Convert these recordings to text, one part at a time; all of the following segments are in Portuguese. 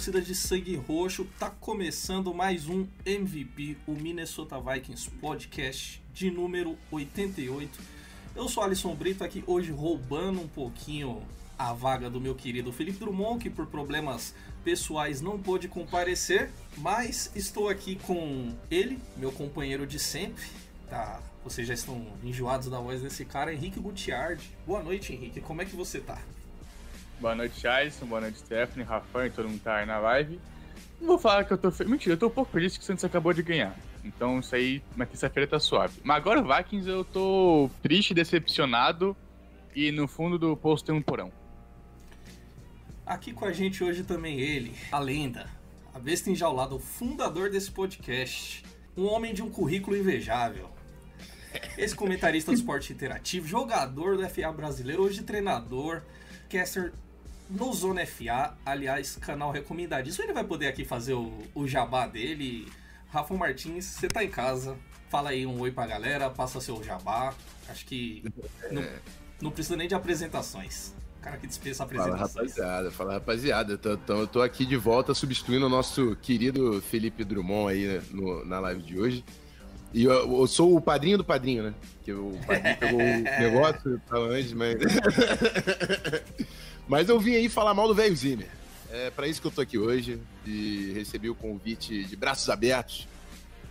torcida de sangue roxo, tá começando mais um MVP, o Minnesota Vikings Podcast de número 88. Eu sou Alisson Brito aqui hoje roubando um pouquinho a vaga do meu querido Felipe Drummond, que por problemas pessoais não pôde comparecer, mas estou aqui com ele, meu companheiro de sempre, tá? Vocês já estão enjoados da voz desse cara, Henrique Gutiardi. Boa noite, Henrique. Como é que você tá? Boa noite, Alisson. Boa noite, Stephanie, Rafael e todo mundo tá aí na live. Não vou falar que eu tô feliz. Mentira, eu tô um pouco feliz que o Santos acabou de ganhar. Então isso aí, na terça-feira tá suave. Mas agora o Vikings eu tô triste, decepcionado e no fundo do poço tem um porão. Aqui com a gente hoje também ele, a lenda, a besta enjaulada, o fundador desse podcast, um homem de um currículo invejável. Esse comentarista do esporte interativo, jogador do FA brasileiro, hoje treinador, caster no Zona FA, aliás, canal recomendadíssimo. Ele vai poder aqui fazer o, o jabá dele. Rafa Martins, você tá em casa, fala aí um oi pra galera, passa seu jabá. Acho que não, não precisa nem de apresentações. O cara que dispensa Fala apresentações. rapaziada, fala rapaziada. Tô, tô- eu tô aqui de volta substituindo o nosso querido Felipe Drummond aí né, no- na live de hoje. E eu, eu sou o padrinho do padrinho, né? Que o padrinho pegou o negócio tava antes, mas. mas eu vim aí falar mal do velho Zimmer. É pra isso que eu tô aqui hoje. E recebi o convite de braços abertos.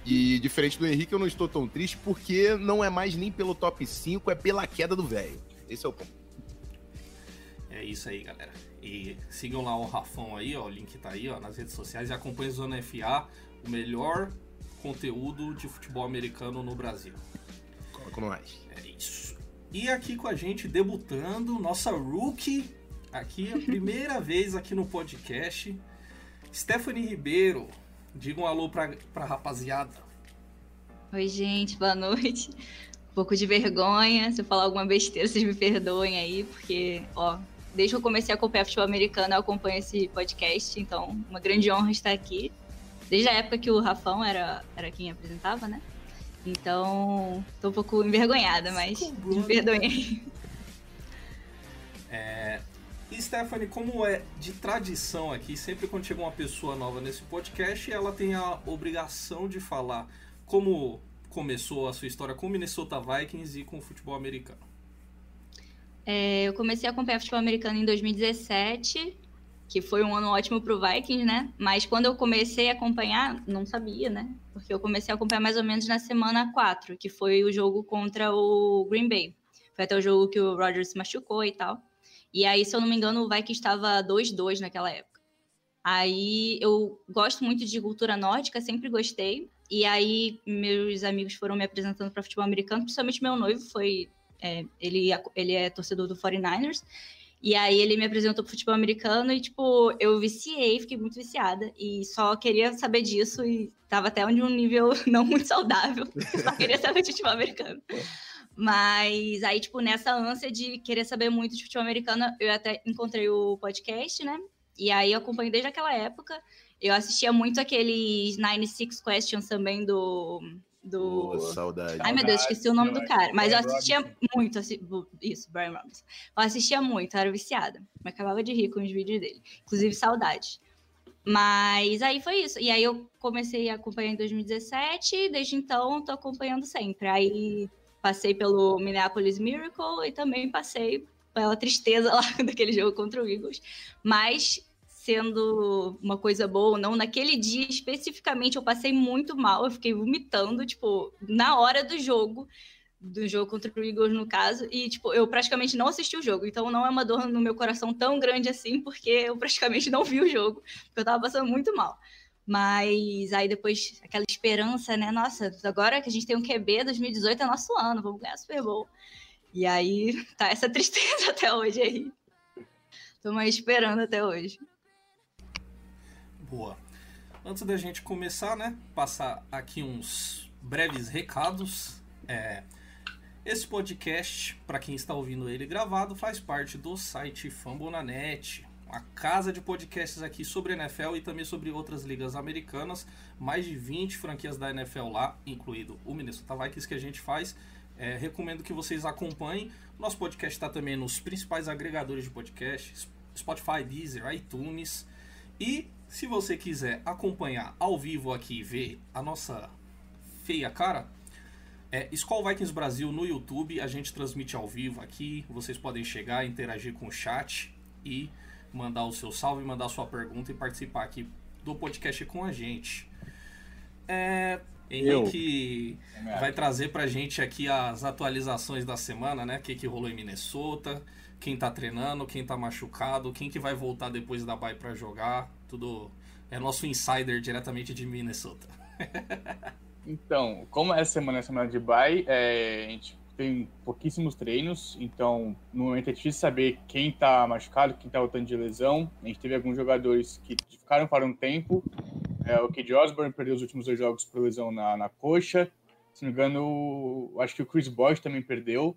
E diferente do Henrique, eu não estou tão triste porque não é mais nem pelo top 5, é pela queda do velho. Esse é o ponto. É isso aí, galera. E sigam lá o Rafão aí, ó. O link tá aí, ó, nas redes sociais. E acompanhem o Zona FA, o melhor conteúdo de futebol americano no Brasil. Coloca mais. É isso. E aqui com a gente, debutando, nossa rookie, aqui, a primeira vez aqui no podcast, Stephanie Ribeiro. Diga um alô pra, pra rapaziada. Oi, gente, boa noite. Um pouco de vergonha. Se eu falar alguma besteira, vocês me perdoem aí, porque, ó, desde que eu comecei a acompanhar futebol americano, eu acompanho esse podcast, então, uma grande honra estar aqui. Desde a época que o Rafão era, era quem apresentava, né? Então, tô um pouco envergonhada, mas me perdoem aí. E Stephanie, como é de tradição aqui, sempre quando chega uma pessoa nova nesse podcast, ela tem a obrigação de falar como começou a sua história com o Minnesota Vikings e com o futebol americano. É, eu comecei a acompanhar futebol americano em 2017, que foi um ano ótimo pro Vikings, né? Mas quando eu comecei a acompanhar, não sabia, né? Porque eu comecei a acompanhar mais ou menos na semana 4, que foi o jogo contra o Green Bay. Foi até o jogo que o Rodgers se machucou e tal. E aí, se eu não me engano, o Vikings estava 2-2 naquela época. Aí eu gosto muito de cultura nórdica, sempre gostei. E aí meus amigos foram me apresentando para futebol americano, principalmente meu noivo foi é, ele, ele é torcedor do 49ers. E aí ele me apresentou pro futebol americano e, tipo, eu viciei, fiquei muito viciada. E só queria saber disso e tava até onde um nível não muito saudável. Só queria saber de futebol americano. Mas aí, tipo, nessa ânsia de querer saber muito de futebol americano, eu até encontrei o podcast, né? E aí eu acompanho desde aquela época. Eu assistia muito aqueles 96 Questions também do... do... Boa, saudade. Ai, meu Deus, esqueci o nome do cara. Mas eu assistia muito. assi- Isso, Brian Robinson. Eu assistia muito, eu era viciada. Me acabava de rir com os vídeos dele. Inclusive, saudade. Mas aí foi isso. E aí eu comecei a acompanhar em 2017 e desde então tô acompanhando sempre. Aí passei pelo Minneapolis Miracle e também passei pela tristeza lá daquele jogo contra o Eagles. Mas sendo uma coisa boa ou não, naquele dia especificamente eu passei muito mal, eu fiquei vomitando, tipo, na hora do jogo, do jogo contra o Eagles no caso, e tipo, eu praticamente não assisti o jogo, então não é uma dor no meu coração tão grande assim, porque eu praticamente não vi o jogo, porque eu tava passando muito mal. Mas aí depois, aquela esperança, né? Nossa, agora que a gente tem um QB, 2018 é nosso ano, vamos ganhar Super Bowl. E aí tá essa tristeza até hoje aí. Estamos esperando até hoje. Boa. Antes da gente começar, né? Passar aqui uns breves recados. É, esse podcast, para quem está ouvindo ele gravado, faz parte do site Fambonanet, uma casa de podcasts aqui sobre NFL e também sobre outras ligas americanas. Mais de 20 franquias da NFL lá, incluído o Minnesota Vikings que a gente faz. É, recomendo que vocês acompanhem. Nosso podcast está também nos principais agregadores de podcast, Spotify, Deezer, iTunes. E se você quiser acompanhar ao vivo aqui e ver a nossa feia cara, é Skull Vikings Brasil no YouTube. A gente transmite ao vivo aqui. Vocês podem chegar, interagir com o chat e mandar o seu salve, mandar a sua pergunta e participar aqui do podcast com a gente. É, Henrique Eu. vai trazer pra gente aqui as atualizações da semana, né? O que, que rolou em Minnesota, quem tá treinando, quem tá machucado, quem que vai voltar depois da bye para jogar. Tudo é nosso insider diretamente de Minnesota. então, como essa semana é semana de bye, é, a gente tem pouquíssimos treinos, então no momento é difícil saber quem tá machucado, quem tá voltando de lesão. A gente teve alguns jogadores que ficaram para um tempo. É, o Kid Osborne perdeu os últimos dois jogos por lesão na, na coxa. Se não me engano, acho que o Chris Bosch também perdeu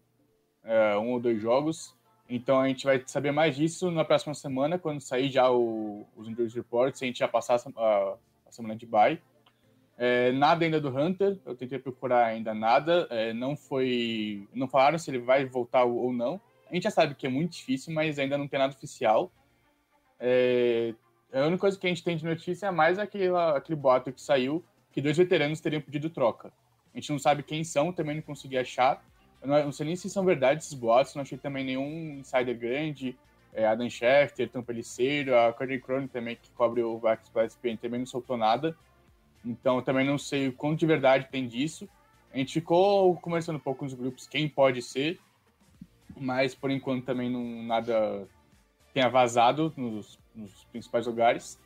é, um ou dois jogos. Então a gente vai saber mais disso na próxima semana, quando sair já o, os injury reports, a gente já passar a, a semana de bye. É, nada ainda do Hunter, eu tentei procurar ainda nada. É, não foi. Não falaram se ele vai voltar ou não. A gente já sabe que é muito difícil, mas ainda não tem nada oficial. É, a única coisa que a gente tem de notícia é mais aquele, aquele boato que saiu que dois veteranos teriam pedido troca. A gente não sabe quem são, também não consegui achar. Eu não, eu não sei nem se são verdade esses boatos, não achei também nenhum insider grande. É, Adam Schefter, Tom Peliceiro, a Cody Cronin também, que cobre o Vax para ESPN, também não soltou nada. Então, eu também não sei o quanto de verdade tem disso. A gente ficou conversando um pouco nos grupos quem pode ser, mas por enquanto também não nada tenha vazado nos, nos principais lugares.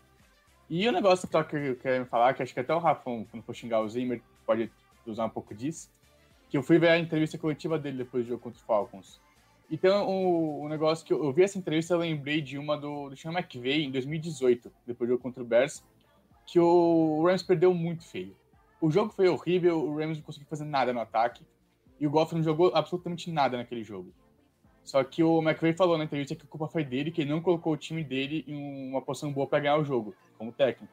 E o negócio que eu quero falar, que acho que até o Rafão, quando for xingar o Zimmer, pode usar um pouco disso, que eu fui ver a entrevista coletiva dele depois do jogo contra o Falcons. Então, o, o negócio que eu, eu, vi essa entrevista, eu lembrei de uma do, do Sean McVay em 2018, depois do jogo contra o Bears, que o Rams perdeu muito feio. O jogo foi horrível, o Rams não conseguiu fazer nada no ataque, e o Goff não jogou absolutamente nada naquele jogo. Só que o McVay falou na entrevista que a culpa foi dele, que ele não colocou o time dele em uma posição boa para ganhar o jogo, como técnico.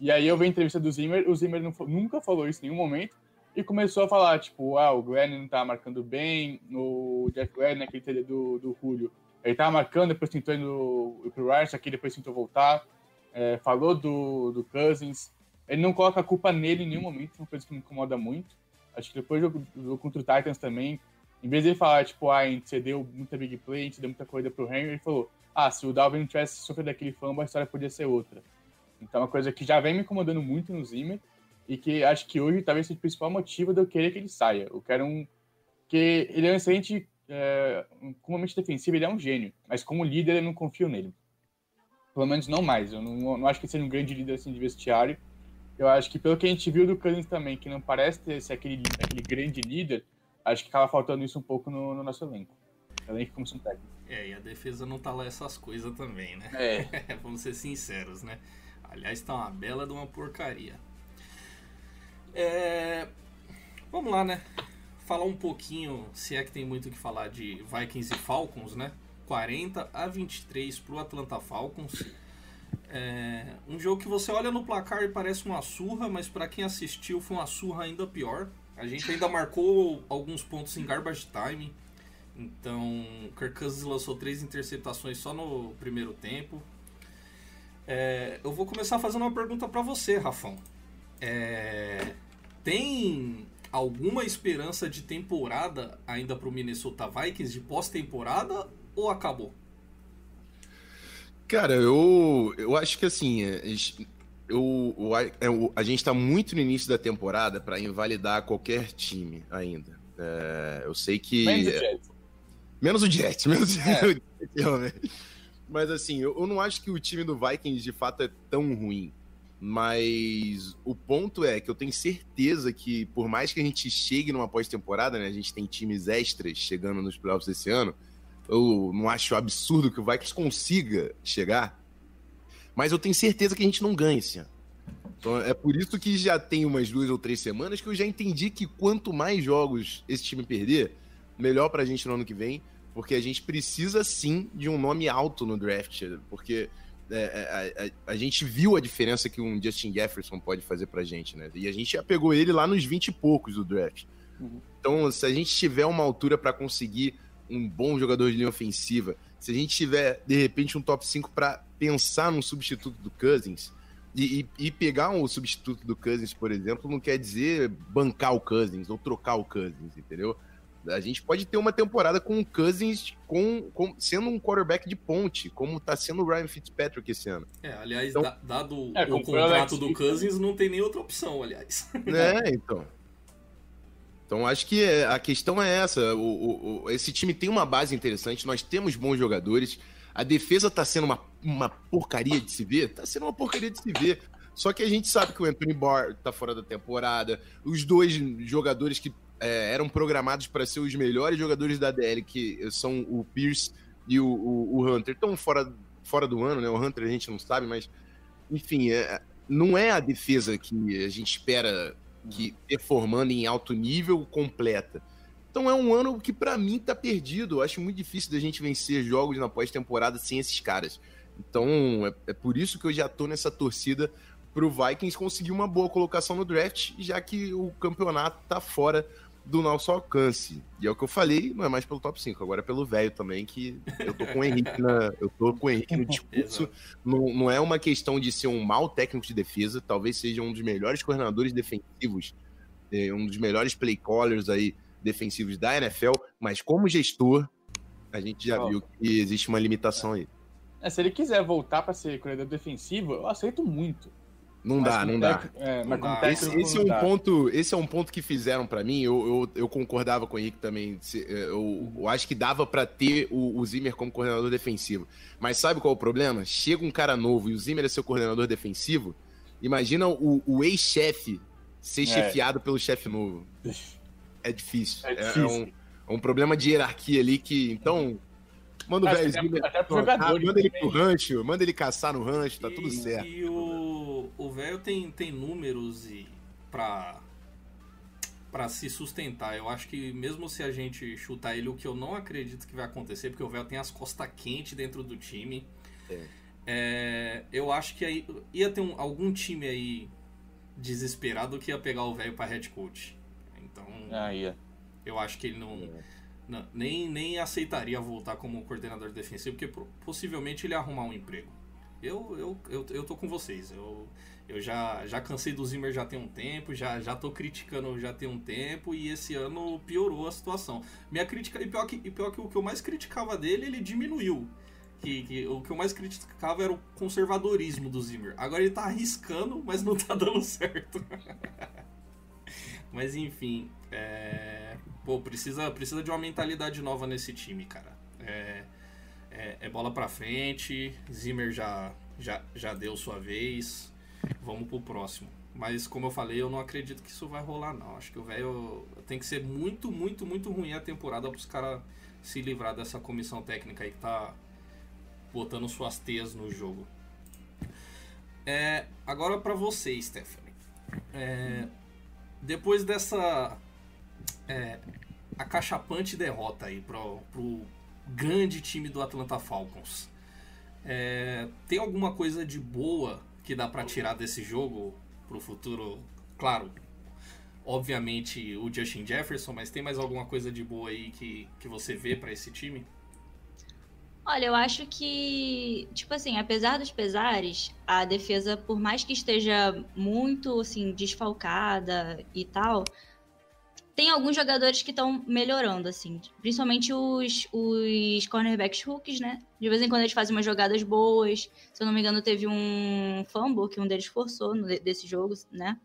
E aí eu vi a entrevista do Zimmer, o Zimmer não, nunca falou isso em nenhum momento, e começou a falar, tipo, ah, o Glenn não tá marcando bem, o Jeff Glenn, naquele TD do, do Julio, ele tava marcando, depois tentou ir no, pro Rice, aqui depois tentou voltar é, falou do, do Cousins. Ele não coloca a culpa nele em nenhum momento, uma coisa que me incomoda muito. Acho que depois do jogo contra o Titans também, em vez de ele falar, tipo, ah, a gente cedeu muita big play, a gente deu muita corrida pro Henry, ele falou, ah, se o Dalvin tivesse sofrido daquele fumble, a história podia ser outra. Então é uma coisa que já vem me incomodando muito no Zimmer, e que acho que hoje talvez seja o principal motivo de eu querer que ele saia. Eu quero um... que ele é um excelente... É, como mente defensivo, ele é um gênio, mas como líder eu não confio nele. Pelo menos não mais. Eu não, não acho que seja um grande líder assim, de vestiário. Eu acho que pelo que a gente viu do Cousins também, que não parece ter ser aquele, aquele grande líder, acho que acaba faltando isso um pouco no, no nosso elenco. Elenco como técnico. É, e a defesa não tá lá essas coisas também, né? É. Vamos ser sinceros, né? Aliás, tá uma bela de uma porcaria. É... Vamos lá, né? Falar um pouquinho, se é que tem muito o que falar de Vikings e Falcons, né? 40 a 23 para o Atlanta Falcons. É um jogo que você olha no placar e parece uma surra, mas para quem assistiu foi uma surra ainda pior. A gente ainda marcou alguns pontos em garbage time. Então, Kirk Cousins lançou três interceptações só no primeiro tempo. É, eu vou começar fazendo uma pergunta para você, Rafão. É, tem alguma esperança de temporada ainda para o Minnesota Vikings de pós-temporada ou acabou? Cara, eu, eu acho que assim, é, eu, eu, a gente está muito no início da temporada para invalidar qualquer time ainda. É, eu sei que. Menos o Jets. Menos o Jets, menos é. o Jets. Mas assim, eu, eu, não acho que o time do Vikings de fato é tão ruim. Mas o ponto é que eu tenho certeza que, por mais que a gente chegue numa pós-temporada, né? A gente tem times extras chegando nos playoffs esse ano. Eu não acho absurdo que o Vikings consiga chegar. Mas eu tenho certeza que a gente não ganha esse ano. Então, é por isso que já tem umas duas ou três semanas que eu já entendi que quanto mais jogos esse time perder, melhor pra gente no ano que vem. Porque a gente precisa sim de um nome alto no draft. Porque é, é, a, a, a, gente viu a diferença que um Justin Jefferson pode fazer pra gente, né? E a gente já pegou ele lá nos 20 e poucos do draft. Uhum. Então, se a gente tiver uma altura para conseguir um bom jogador de linha ofensiva, se a gente tiver, de repente, um top 5 para pensar num substituto do Cousins, e, e, e, pegar um substituto do Cousins, por exemplo, não quer dizer bancar o Cousins ou trocar o Cousins, entendeu? A gente pode ter uma temporada com o Cousins com, com, sendo um quarterback de ponte, como está sendo o Ryan Fitzpatrick esse ano. É, aliás, então, dado é, o contrato do Cousins, não tem nem outra opção, aliás. É, então. Então acho que é, a questão é essa. O, o, esse time tem uma base interessante, nós temos bons jogadores. A defesa está sendo uma, uma porcaria de se ver? Está sendo uma porcaria de se ver. Só que a gente sabe que o Anthony Barr tá fora da temporada. Os dois jogadores que é, eram programados para ser os melhores jogadores da DL, que são o Pierce e o, o, o, Hunter, estão fora, fora do ano, né? O Hunter a gente não sabe, mas enfim, é, não é a defesa que a gente espera que performando em alto nível completa. Então é um ano que para mim tá perdido. Eu acho muito difícil da gente vencer jogos na pós-temporada sem esses caras. Então é, é, por isso que eu já tô nessa torcida pro Vikings conseguir uma boa colocação no draft, já que o campeonato tá fora do nosso alcance. E é o que eu falei, não é mais pelo top 5, agora é pelo velho também, que eu tô com o Henrique na, eu tô com o Henrique no discurso. não, não é uma questão de ser um mau técnico de defesa, talvez seja um dos melhores coordenadores defensivos, é, um dos melhores play callers aí defensivos da NFL, mas como gestor, a gente já oh. viu que existe uma limitação aí. É, se ele quiser voltar para ser coordenador defensivo, eu aceito muito. Não mas dá, não dá. É, não dá. Esse, esse é um ponto, esse é um ponto que fizeram para mim. Eu, eu, eu, concordava com o Henrique também. É, eu, eu acho que dava para ter o, o, Zimmer como coordenador defensivo. Mas sabe qual é o problema? Chega um cara novo e o Zimmer é seu coordenador defensivo. Imagina o, o ex-chefe ser é. chefiado pelo chefe novo. É difícil. É, difícil. É, um, é um problema de hierarquia ali que. Então. Manda o velho até, pro jogador, manda ele pro rancho, manda ele caçar no rancho, tá e, tudo certo. E o velho tem, tem números e pra para se sustentar. Eu acho que mesmo se a gente chutar ele, o que eu não acredito que vai acontecer, porque o velho tem as costas quentes dentro do time. É. É, eu acho que aí ia ter um, algum time aí desesperado que ia pegar o velho para head coach. Então, ah, ia. eu acho que ele não, é. não, nem, nem aceitaria voltar como coordenador defensivo, porque possivelmente ele ia arrumar um emprego. Eu, eu, eu, eu tô com vocês. Eu, eu já, já cansei do Zimmer já tem um tempo, já, já tô criticando já tem um tempo e esse ano piorou a situação. Minha crítica, e pior que, e pior que o que eu mais criticava dele, ele diminuiu. Que, que, o que eu mais criticava era o conservadorismo do Zimmer. Agora ele tá arriscando, mas não tá dando certo. mas enfim, é... pô, precisa, precisa de uma mentalidade nova nesse time, cara. É é, é bola para frente. Zimmer já, já, já deu sua vez. Vamos pro próximo. Mas como eu falei, eu não acredito que isso vai rolar, não. Acho que o velho tem que ser muito, muito, muito ruim a temporada para os caras se livrar dessa comissão técnica aí que tá botando suas teias no jogo. É, agora para você, Stephanie. É, depois dessa é, acachapante derrota aí pro, pro grande time do Atlanta Falcons. É, tem alguma coisa de boa que dá para tirar desse jogo pro futuro? Claro, obviamente o Justin Jefferson, mas tem mais alguma coisa de boa aí que, que você vê para esse time? Olha, eu acho que, tipo assim, apesar dos pesares, a defesa, por mais que esteja muito, assim, desfalcada e tal, tem alguns jogadores que estão melhorando, assim. Principalmente os, os cornerbacks hooks, né? De vez em quando eles fazem umas jogadas boas. Se eu não me engano, teve um fumble que um deles forçou no, desse jogo, né?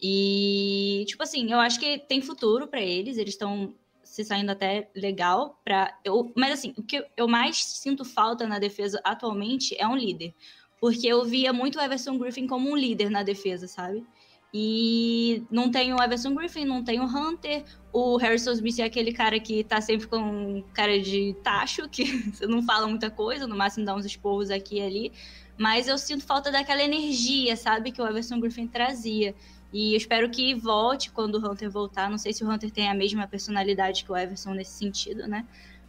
E, tipo assim, eu acho que tem futuro para eles. Eles estão se saindo até legal para eu, mas assim, o que eu mais sinto falta na defesa atualmente é um líder. porque eu via muito o Everson Griffin como um líder na defesa, sabe? E não tem o Everson Griffin, não tem o Hunter. O Harrison Smith é aquele cara que tá sempre com cara de tacho, que não fala muita coisa, no máximo dá uns esporros aqui e ali. Mas eu sinto falta daquela energia, sabe, que o Everson Griffin trazia. E eu espero que volte quando o Hunter voltar. Não sei se o Hunter tem a mesma personalidade que o Everson nesse sentido, né?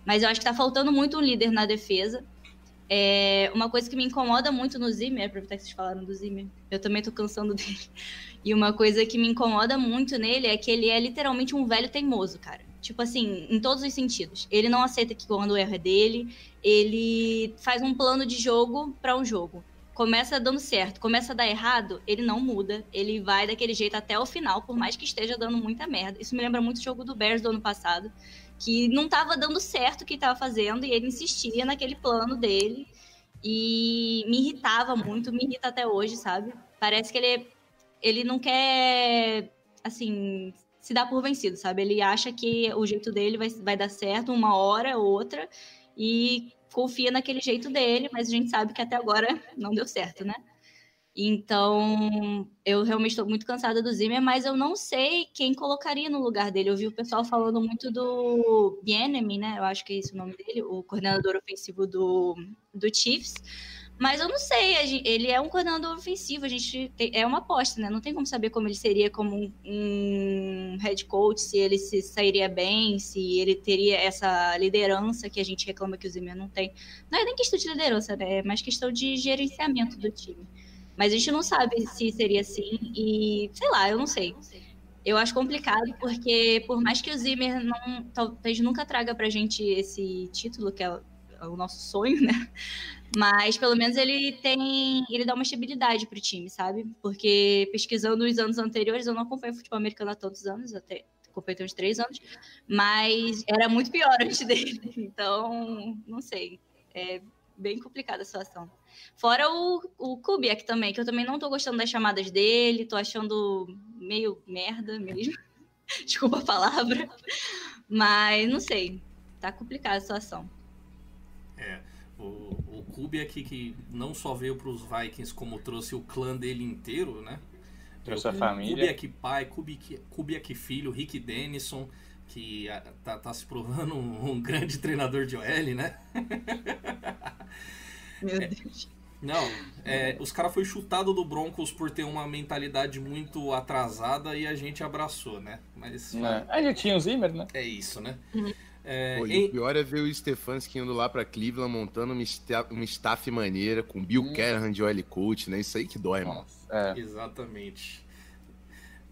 Mas eu acho que tá faltando muito um líder na defesa. É, uma coisa que me incomoda muito no Zimmer, aproveitar que vocês falaram do Zimmer, eu também tô cansando dele. E uma coisa que me incomoda muito nele é que ele é literalmente um velho teimoso, cara. Tipo assim, em todos os sentidos. Ele não aceita que quando o erro é dele, ele faz um plano de jogo para um jogo. Começa dando certo, começa a dar errado, ele não muda, ele vai daquele jeito até o final, por mais que esteja dando muita merda. Isso me lembra muito o jogo do Bears do ano passado, que não estava dando certo o que estava fazendo e ele insistia naquele plano dele e me irritava muito, me irrita até hoje, sabe? Parece que ele ele não quer assim se dar por vencido, sabe? Ele acha que o jeito dele vai, vai dar certo uma hora ou outra e confia naquele jeito dele, mas a gente sabe que até agora não deu certo, né? Então, eu realmente estou muito cansada do Zimmer, mas eu não sei quem colocaria no lugar dele. Eu vi o pessoal falando muito do Bienemy, né? Eu acho que é esse o nome dele, o coordenador ofensivo do, do Chiefs. Mas eu não sei, ele é um coordenador ofensivo, a gente tem, é uma aposta, né? Não tem como saber como ele seria como um, um, head coach, se ele se sairia bem, se ele teria essa liderança que a gente reclama que o Zimmer não tem. Não é nem questão de liderança, né? É mais questão de gerenciamento do time. Mas a gente não sabe se seria assim e, sei lá, eu não sei. Eu acho complicado porque, por mais que o Zimmer não, talvez nunca traga pra gente esse título, que é o, é nosso sonho, né? Mas pelo menos ele tem. Ele dá uma estabilidade pro time, sabe? Porque pesquisando os anos anteriores, eu não acompanho futebol americano há tantos anos, até acompanhei uns três anos, mas era muito pior antes dele. Então, não sei. É bem complicada a situação. Fora o, o Kubiak também, que eu também não tô gostando das chamadas dele, tô achando meio merda mesmo. Desculpa a palavra. Mas não sei. Tá complicada a situação. É. O, o Kubiak que não só veio para os Vikings, como trouxe o clã dele inteiro, né? Trouxe a família. Kubiak pai, Kubiak, Kubiak filho, Rick Dennison, que tá, tá se provando um, um, grande treinador de OL, né? Meu é, Deus. Não, é, os caras foi chutado do Broncos por ter uma mentalidade muito atrasada e a gente abraçou, né? Mas. É, a gente tinha o Zimmer, né? É isso, né? Uhum. É, Pô, em... O pior é ver o Stefanski indo lá pra Cleveland montando uma, staff, uma staff maneira com Bill hum. Callahan de OL Coach, né? Isso aí que dói, mano. É. Exatamente.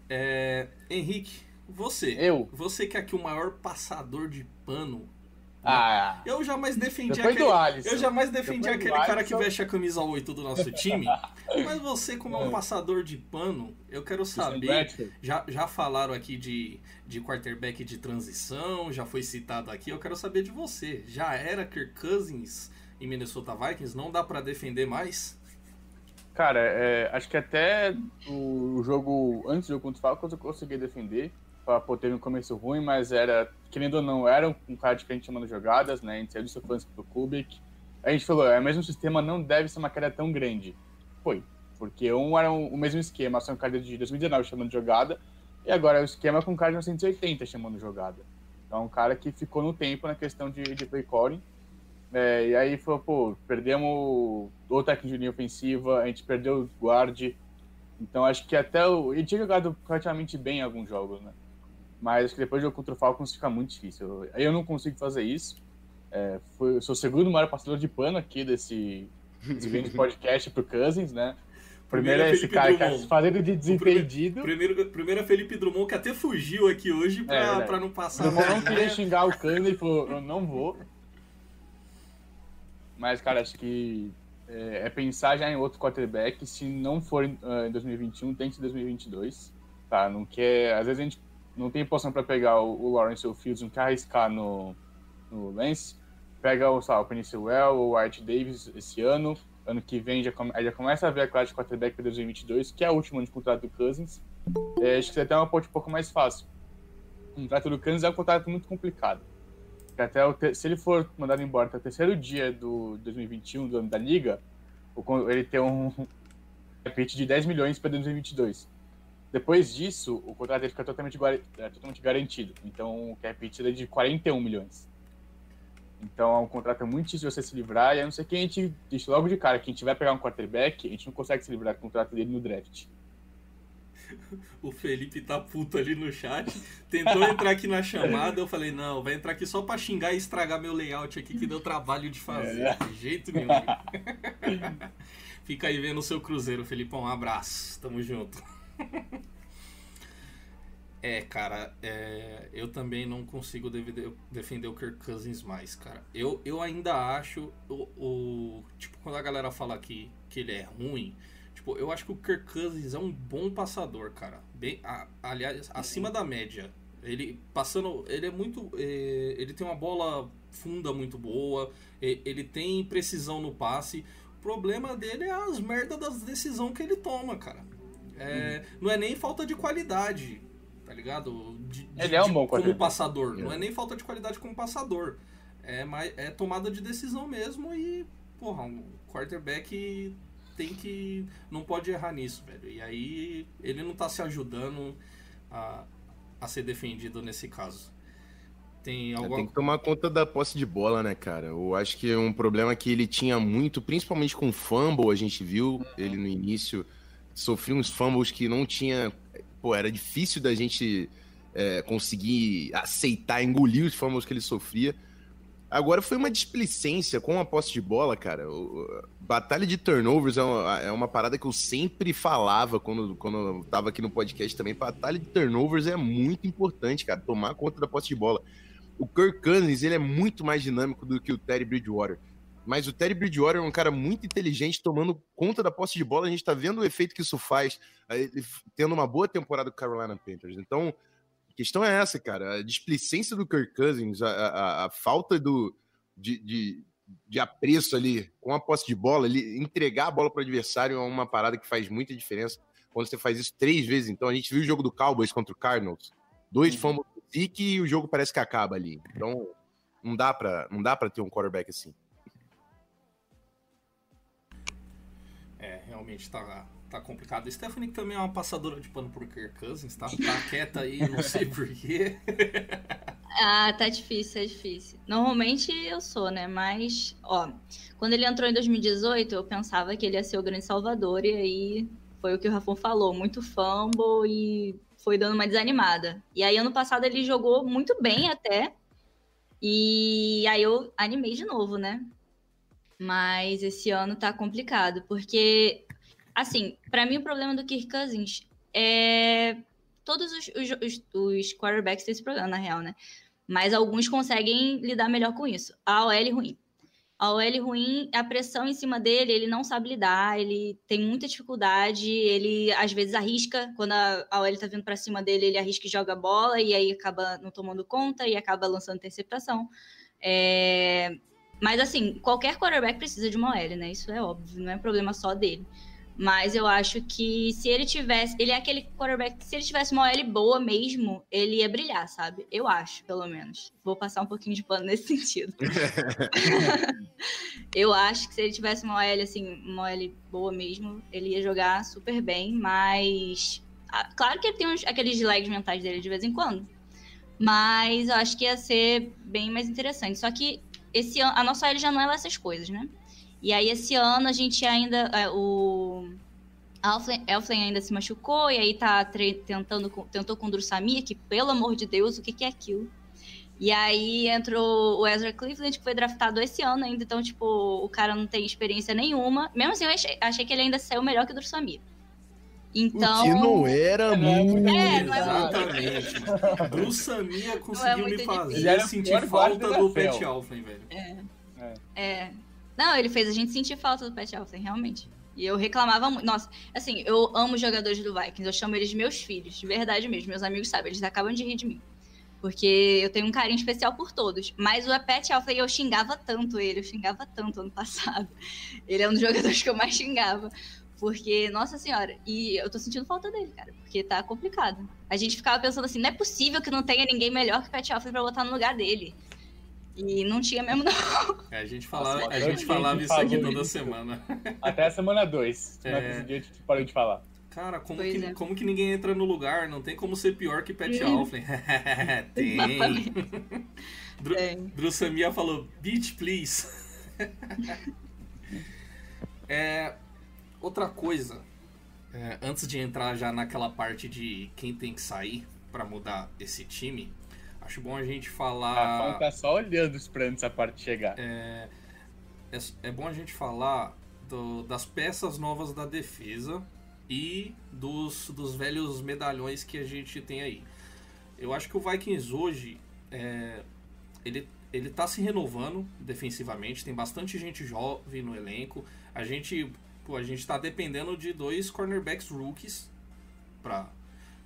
É, Henrique, você. Eu? Você que é aqui o maior passador de pano ah, eu jamais defendi aquele, eu jamais defendi aquele cara que veste a camisa 8 do nosso time. mas você, como é um passador de pano, eu quero saber. Já, já falaram aqui de, de quarterback de transição, já foi citado aqui. Eu quero saber de você. Já era Kirk Cousins em Minnesota Vikings? Não dá para defender mais? Cara, é, acho que até o jogo antes do jogo contra o Falcons eu consegui defender pô, teve um começo ruim, mas era, querendo ou não, era um cara diferente chamando jogadas, né? A gente saiu do Stefanski pro Kubik. A gente falou, é o mesmo sistema, não deve ser uma queda tão grande. Foi, porque um era um, o mesmo esquema, só um cara de 2019 chamando jogada, e agora é o esquema com um cara de 1980 chamando jogada. Então, um cara que ficou no tempo na questão de, de play calling. É, e aí falou, pô, perdemos o técnico de linha ofensiva, a gente perdeu o guarde. Então acho que até o. Ele tinha jogado praticamente bem em alguns jogos, né? Mas acho que depois do jogo contra o Falcons fica muito difícil. Eu, eu não consigo fazer isso. É, foi, eu sou o segundo maior passador de pano aqui desse, desse grande podcast pro Cousins, né? Primeiro, primeiro é esse cara Drummond. que tá fazendo de desentendido. Primeiro, primeiro é Felipe Drummond, que até fugiu aqui hoje pra, é, pra não passar. Drummond não queria xingar o Cousins, ele falou, eu não vou. Mas, cara, acho que é, é pensar já em outro quarterback. Se não for uh, em 2021, tem que ser 2022. Tá? Não quer... Às vezes a gente não tem posição para pegar o, o, Lawrence ou o Fields, não quer arriscar no, no Lance, pega o, sabe, o ou o Art Davis esse ano, ano que vem já, come, já começa a ver a classe de quarterback para 2022, que é a última de contrato do Cousins. É, acho que até é uma ponte um pouco mais fácil. O contrato do Cousins é um contrato muito complicado. Até te, se ele for mandado embora até o terceiro dia do 2021 do ano da liga, ele tem um capite de 10 milhões para 2022. Depois disso, o contrato dele fica totalmente, é, totalmente garantido. Então, o cap hit é de 41 milhões. Então, é um contrato muito difícil de você se livrar. E a não ser que a gente deixe logo de cara que a gente vai pegar um quarterback, a gente não consegue se livrar do contrato dele no draft. O Felipe tá puto ali no chat. Tentou entrar aqui na chamada. Eu falei, não, vai entrar aqui só pra xingar e estragar meu layout aqui que deu trabalho de fazer. É. De jeito nenhum. Fica aí vendo o seu cruzeiro, Felipão. Um abraço. Tamo junto. É, cara, é, eu também não consigo defender, defender o Kirk Cousins mais, cara. Eu, eu ainda acho o, o- Tipo, quando a galera fala que, que ele é ruim, tipo, eu acho que o Kirk Cousins é um bom passador, cara. Bem, a- aliás, acima da média. Ele passando. Ele é muito. é, ele tem uma bola funda muito boa. e- Ele tem precisão no passe. O problema dele é as merdas das decisões que ele toma, cara. É, Não é nem falta de qualidade, tá ligado? De- de- Ele é um de- bom como quarterback. passador. Não É. é nem falta de qualidade como passador. É, mais, é tomada de decisão mesmo e, porra, um quarterback tem que. não pode errar nisso, velho. E aí ele não tá se ajudando a, a ser defendido nesse caso. Tem É, alguma Tem que tomar conta da posse de bola, né, cara? Eu acho que é um problema que ele tinha muito, principalmente com fumble, a gente viu ele no início sofria uns fumbles que não tinha. Pô, era difícil da gente é, conseguir aceitar, engolir os fumbles que ele sofria. Agora foi uma displicência com a posse de bola, cara. O- batalha de turnovers é uma, é uma parada que eu sempre falava quando, quando eu tava aqui no podcast também. Batalha de turnovers é muito importante, cara. Tomar conta da posse de bola. O Kirk Cousins, ele é muito mais dinâmico do que o Terry Bridgewater. Mas o Terry Bridgewater é um cara muito inteligente, tomando conta da posse de bola. A gente tá vendo o efeito que isso faz, f- tendo uma boa temporada do Carolina Panthers. Então, a questão é essa, cara. A displicência do Kirk Cousins, a, a- a falta do, de, de, de apreço ali com a posse de bola, ele entregar a bola para o adversário é uma parada que faz muita diferença. Quando você faz isso três vezes, então a gente viu o jogo do Cowboys contra o Cardinals. Dois fumbles do Zeke e o jogo parece que acaba ali. Então, não dá pra, não dá pra ter um quarterback assim. É, realmente tá, tá complicado. Stephanie que também é uma passadora de pano por Kirk Cousins, tá? Tá quieta aí, não sei porquê. Ah, tá difícil, é difícil. Normalmente eu sou, né? Mas, ó, quando ele entrou em 2018, eu pensava que ele ia ser o grande salvador, e aí foi o que o Rafon falou: muito fumble e foi dando uma desanimada. E aí, ano passado, ele jogou muito bem até. E aí eu animei de novo, né? Mas esse ano tá complicado, porque, assim, pra mim o problema do Kirk Cousins é. Todos os, os, os, quarterbacks têm esse problema, na real, né? Mas alguns conseguem lidar melhor com isso. A OL ruim. A OL ruim, a pressão em cima dele, ele não sabe lidar, ele tem muita dificuldade, ele às vezes arrisca, quando a, a OL tá vindo pra cima dele, ele arrisca e joga a bola, e aí acaba não tomando conta e acaba lançando interceptação. É... Mas assim, qualquer quarterback precisa de uma OL, né? Isso é óbvio, não é problema só dele. Mas eu acho que se ele tivesse. Ele é aquele quarterback que, se ele tivesse uma OL boa mesmo, ele ia brilhar, sabe? Eu acho, pelo menos. Vou passar um pouquinho de pano nesse sentido. eu acho que se ele tivesse uma OL, assim, uma OL boa mesmo, ele ia jogar super bem, mas. ah, Claro que ele tem uns, aqueles lags mentais dele de vez em quando. Mas eu acho que ia ser bem mais interessante. Só que esse ano, a nossa OL já não é essas coisas, né? E aí, esse ano, a gente ainda. é, o Elflen, ainda se machucou, e aí tá tentando, tentou com o Drussamia, que, pelo amor de Deus, o que, que é aquilo? E aí entrou o Ezra Cleveland, que foi draftado esse ano ainda, então, tipo, o cara não tem experiência nenhuma. Mesmo assim, eu achei, achei que ele ainda saiu melhor que o Drussamia. Então. O que não era Não é muito. É, não é Exatamente. Samia conseguiu muito me fazer era sentir falta do NFL. Alfen, velho. É. Não, ele fez a gente sentir falta do Pat Alfred, realmente. E eu reclamava muito. Nossa, assim, eu amo os jogadores do Vikings. Eu chamo eles de meus filhos, de verdade mesmo. Meus amigos sabem, eles acabam de rir de mim. Porque eu tenho um carinho especial por todos. Mas o Pat Alfred, eu xingava tanto ele, eu xingava tanto ano passado. Ele é um dos jogadores que eu mais xingava. Porque, nossa senhora, e eu tô sentindo falta dele, cara, porque tá complicado. A gente ficava pensando assim, não é possível que não tenha ninguém melhor que o Pat Alfred pra botar no lugar dele. E não tinha mesmo, não. É, a gente falava, Nossa, a gente falava isso aqui toda isso. semana. Até a semana 2. É. É. dia a gente parou de falar. Cara, como Pois que, é. como que ninguém entra no lugar? Não tem como ser pior que Pat Hum. Alflin. tem. Dru- Tem. Drussamia falou, beach, please. é, outra coisa, é, antes de entrar já naquela parte de quem tem que sair pra mudar esse time, acho bom a gente A falar. Fão tá só olhando esperando essa parte chegar. É, é, é bom a gente falar do- das peças novas da defesa e dos, dos velhos medalhões que a gente tem aí. Eu acho que o Vikings hoje é, ele, ele tá se renovando defensivamente, tem bastante gente jovem no elenco. A gente, pô, a gente tá dependendo de dois cornerbacks rookies pra,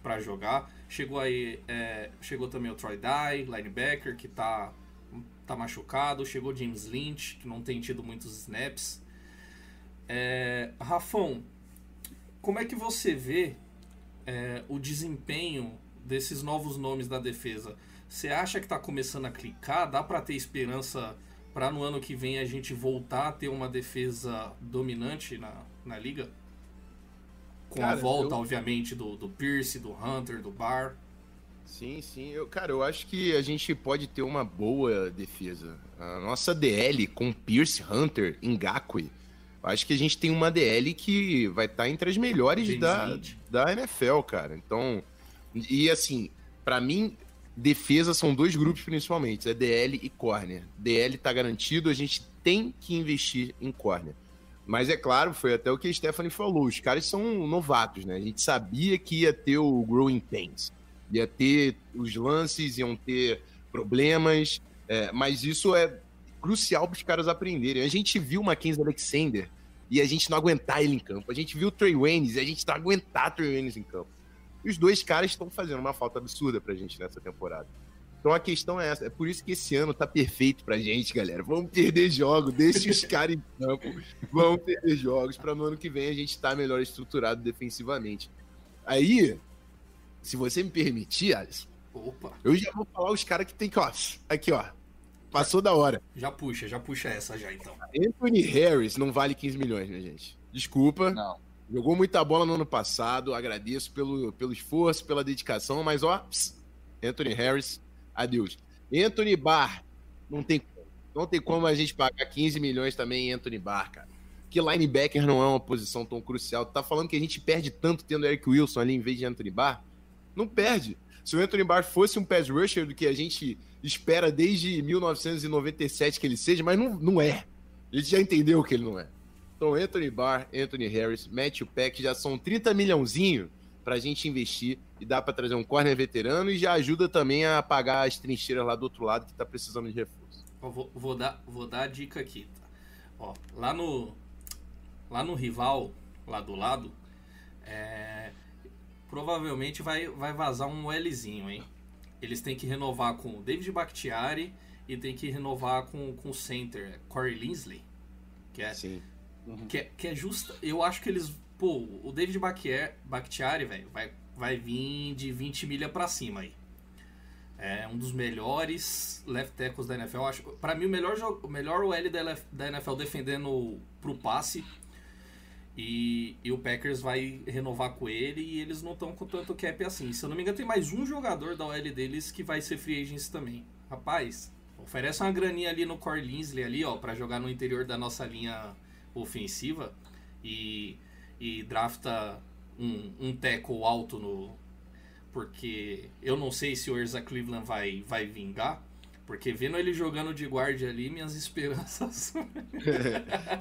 pra jogar. Chegou aí, é, chegou também o Troy Dye, linebacker, que tá tá machucado. Chegou James Lynch, que não tem tido muitos snaps. É, Rafão, como é que você vê é, o desempenho desses novos nomes da defesa? Você acha que tá começando a clicar? Dá para ter esperança para no ano que vem a gente voltar a ter uma defesa dominante na, na liga? Com a Cara, volta, eu- obviamente, do, do Pierce, do Hunter, do Barr. Sim, sim. Eu, cara, eu acho que a gente pode ter uma boa defesa. A nossa DL com Pierce, Hunter, Ngakwe, acho que a gente tem uma DL que vai estar entre as melhores da, da NFL, cara. Então, e assim, pra mim, defesa são dois grupos principalmente, é DL e corner. DL tá garantido, a gente tem que investir em corner. Mas é claro, foi até o que a Stephanie falou, os caras são novatos, né? A gente sabia que ia ter o growing pains, ia ter os lances, iam ter problemas, é, mas isso é crucial para os caras aprenderem. A gente viu o Mackenzie Alexander e a gente não aguentar ele em campo. A gente viu o Trey Waynes e a gente não aguentar o Trey Waynes em campo. E os dois caras estão fazendo uma falta absurda pra gente nessa temporada. Então a questão é essa. É por isso que esse ano tá perfeito pra gente, galera. Vamos perder jogos, deixe os caras em campo. Vamos perder jogos pra no ano que vem a gente estar melhor estruturado defensivamente. Aí, se você me permitir, Alisson, Opa, eu já vou falar os caras que tem que, ó, aqui, ó. Passou da hora. já puxa, já puxa essa já então. Anthony Harris não vale 15 milhões, minha gente. Desculpa. Não. Jogou muita bola no ano passado. Agradeço pelo, pelo esforço, pela dedicação, mas ó, pss, Anthony Harris, adeus. Anthony Barr, não tem. Não tem como a gente pagar 15 milhões também em Anthony Barr, cara. Que linebacker não é uma posição tão crucial. Tá falando que a gente perde tanto tendo Eric Wilson ali em vez de Anthony Barr? Não perde. Se o Anthony Barr fosse um pass rusher do que a gente espera desde 1997 que ele seja, mas não, não é. A gente já entendeu que ele não é. Então, Anthony Barr, Anthony Harris, Matthew Peck já são 30 milhãozinho pra gente investir e dá pra trazer um corner veterano e já ajuda também a pagar as trincheiras lá do outro lado que tá precisando de reforço. Vou, vou dar, vou dar a dica aqui. Tá? Ó, lá no lá no rival, lá do lado, é, provavelmente vai, vai vazar um Lzinho, hein? Eles têm que renovar com o David Bakhtiari e tem que renovar com, com o center, Corey Linsley, que é, Sim. Que é, que é justa. Eu acho que eles. Pô, o David Bakhtiari, velho, vai, vai vir de 20 milha pra cima aí. É um dos melhores left tackles da NFL. Acho, pra mim, o melhor, o melhor OL da, NFL defendendo pro passe. E, e o Packers vai renovar com ele e eles não estão com tanto cap assim. Se eu não me engano, tem mais um jogador da OL deles que vai ser free agents também. Rapaz, oferece uma graninha ali no Corey Linsley ali, ó, pra jogar no interior da nossa linha ofensiva e, e drafta um, um tackle alto no. Porque eu não sei se o Erza Cleveland vai, vai vingar. Porque vendo ele jogando de guarda ali, minhas esperanças.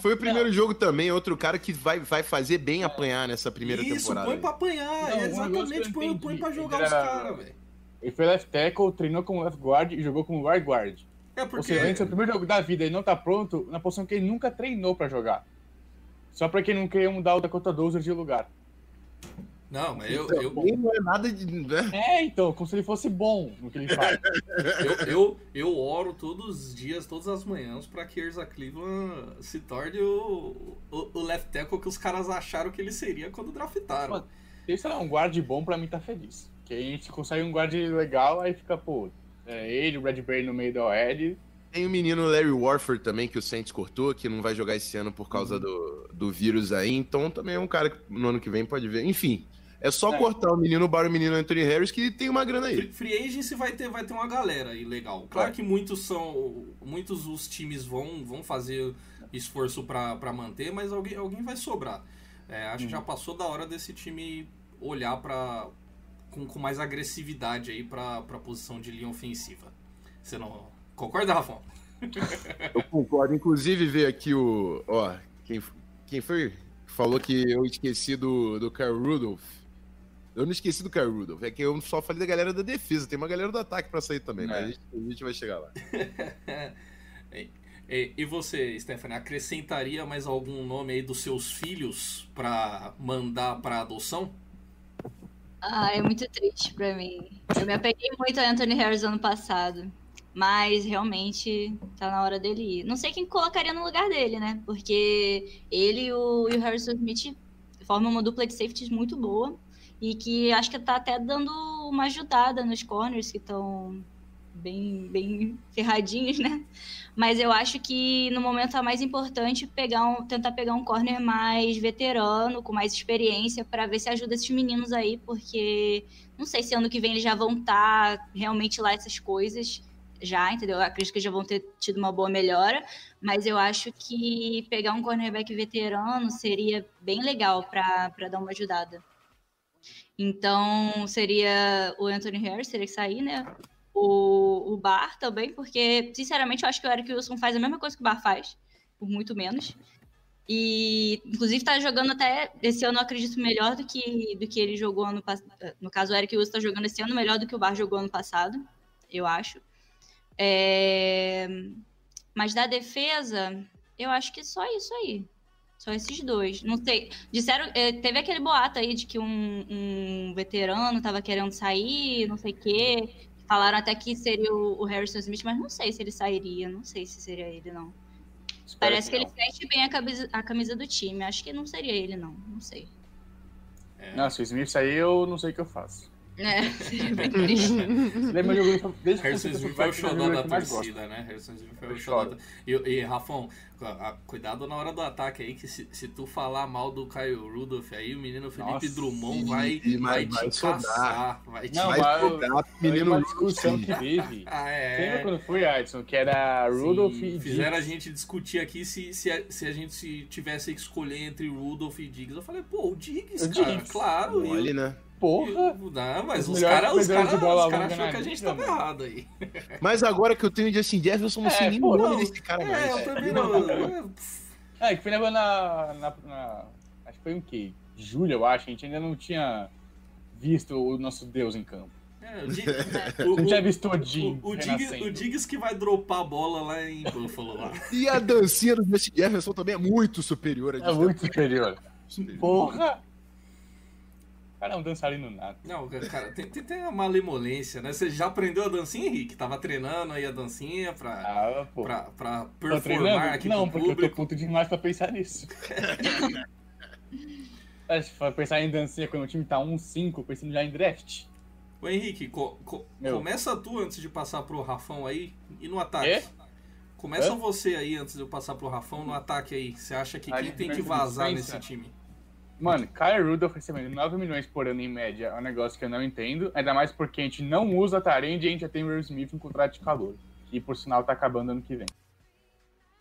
Foi o primeiro jogo também, outro cara que vai, vai fazer bem apanhar nessa primeira Isso, temporada. põe pra apanhar. Não, um exatamente, põe, põe pra jogar ele os era- caras, velho. Ele foi left tackle, treinou como left guard e jogou como right guard. É Ou porque. seja, antes do primeiro jogo da vida ele não tá pronto na posição que ele nunca treinou pra jogar. Só pra quem não queria mudar o Dakota Dozer de lugar. Não, mas eu, Então, eu, ele não é nada de. Né? É, então, como se ele fosse bom no que ele faz. eu, eu, eu oro todos os dias, todas as manhãs, pra que Erza Cleveland se torne o, o, o left tackle que os caras acharam que ele seria quando draftaram. Mano, Se sei lá, um guard bom, pra mim tá feliz. Que aí a gente consegue um guard legal, aí fica, pô, é, ele, o Bradbury no meio da OL, Tem o menino Larry Warford também, que o Saints cortou, que não vai jogar esse ano por causa do, do vírus aí. Então também é um cara que no ano que vem pode ver. Enfim, é só É. cortar o menino para o menino Anthony Harris, que tem uma grana aí. Free- agency vai ter, vai ter uma galera aí legal. Claro É. que muitos são. Muitos os times vão, vão fazer esforço pra pra manter, mas alguém, alguém vai sobrar. É, acho que já passou da hora desse time olhar para com, com mais agressividade aí pra, pra posição de linha ofensiva. Você não. Concorda, Rafão? Eu concordo. Inclusive, veio aqui o. Ó, quem, quem foi que falou que eu esqueci do, do Kyle Rudolph? Eu não esqueci do Kyle Rudolph. É que eu só falei da galera da defesa. Tem uma galera do ataque pra sair também, mas É. a gente, a gente vai chegar lá. E, e você, Stephanie, acrescentaria mais algum nome aí dos seus filhos pra mandar pra adoção? Ah, é muito triste pra mim. Eu me apeguei muito a Anthony Harris ano passado. Mas realmente tá na hora dele ir. Não sei quem colocaria no lugar dele, né? Porque ele e o, e o Harrison Smith formam uma dupla de safeties muito boa. E que acho que tá até dando uma ajudada nos corners que estão bem, bem ferradinhos, né? Mas eu acho que no momento é mais importante pegar um, tentar pegar um corner mais veterano, com mais experiência, para ver se ajuda esses meninos aí, porque não sei se ano que vem eles já vão estar realmente lá essas coisas. Já, entendeu? Eu acredito que já vão ter tido uma boa melhora, mas eu acho que pegar um cornerback veterano seria bem legal para dar uma ajudada. Então, seria o Anthony Harris, teria que sair, né? O, o Bar também, porque, sinceramente, eu acho que o Eric Wilson faz a mesma coisa que o Bar faz, por muito menos. E, inclusive, tá jogando até esse ano, eu acredito, melhor do que, do que ele jogou ano passado. No caso, o Eric Wilson tá jogando esse ano melhor do que o Bar jogou ano passado, eu acho. É... Mas da defesa, eu acho que só isso aí. Só esses dois. Não sei. Disseram. eh, Teve aquele boato aí de que um, um veterano tava querendo sair, não sei o quê. Falaram até que seria o, o Harrison Smith, mas não sei se ele sairia. Não sei se seria ele, não. Espero Parece que ele não. veste bem a camisa, a camisa do time. Acho que não seria ele, não. Não sei. Não, se o Smith sair, eu não sei o que eu faço. É, seria bem triste. Desde Harrison Smith é o xodó da torcida, né? Harrison Smith é o xodó. E, e Rafão, cuidado na hora do ataque aí, que se, se tu falar mal do Kyle Rudolph aí, o menino Felipe Nossa, Drummond sim, vai, e vai, vai- vai te sobrar. caçar. Vai te... Não, Vai mas- cobrar Menino uma discussão que teve. Ah, Lembra é. quando foi, Adson? Que era Rudolph Sim, e Fizeram a Diggs. gente discutir aqui se, se, a, se a gente se tivesse que escolher entre Rudolph e Diggs. Eu falei, pô, o Diggs, O cara, Diggs. claro. e o- Olha, né? Porra! Não, mas Os caras os cara, os cara achou na que a gente tava errado aí. Mas agora que eu tenho Justin Jefferson, não sei É, nem pô, o nome não. desse cara É, mais. eu também não. é, É, que foi na, na, na, na- Acho que foi o quê? Julho, eu acho. A gente ainda não tinha visto o nosso Deus em campo. É, o Dig- Não o- tinha o- visto o o, o, Diggs, o Diggs que vai dropar a bola lá em Buffalo lá. E a dancinha do Justin Jefferson também é muito superior a É muito superior. Porra! Cara, é um dançarino nato. Não, cara, tem, tem, tem a malemolência, né? Você já aprendeu a dancinha, Henrique? Tava treinando aí a dancinha pra, Ah, pô. pra, pra performar treinando? aqui Não, porque eu tô público. puto demais pra pensar nisso. É, for pensar em dancinha quando o time tá 1-5, pensando já em draft. Ô Henrique, co- co- Meu. começa tu antes de passar pro Rafão aí e no ataque. É? Começa Hã? você aí antes de eu passar pro Rafão no ataque aí. Você acha que A quem tem que vazar nesse time? Mano, Kyle Rudolph recebendo 9 milhões por ano em média é um negócio que eu não entendo. Ainda mais porque a gente não usa Tyrande e a gente já tem o Will Smith em contrato de calor. E por sinal tá acabando ano que vem.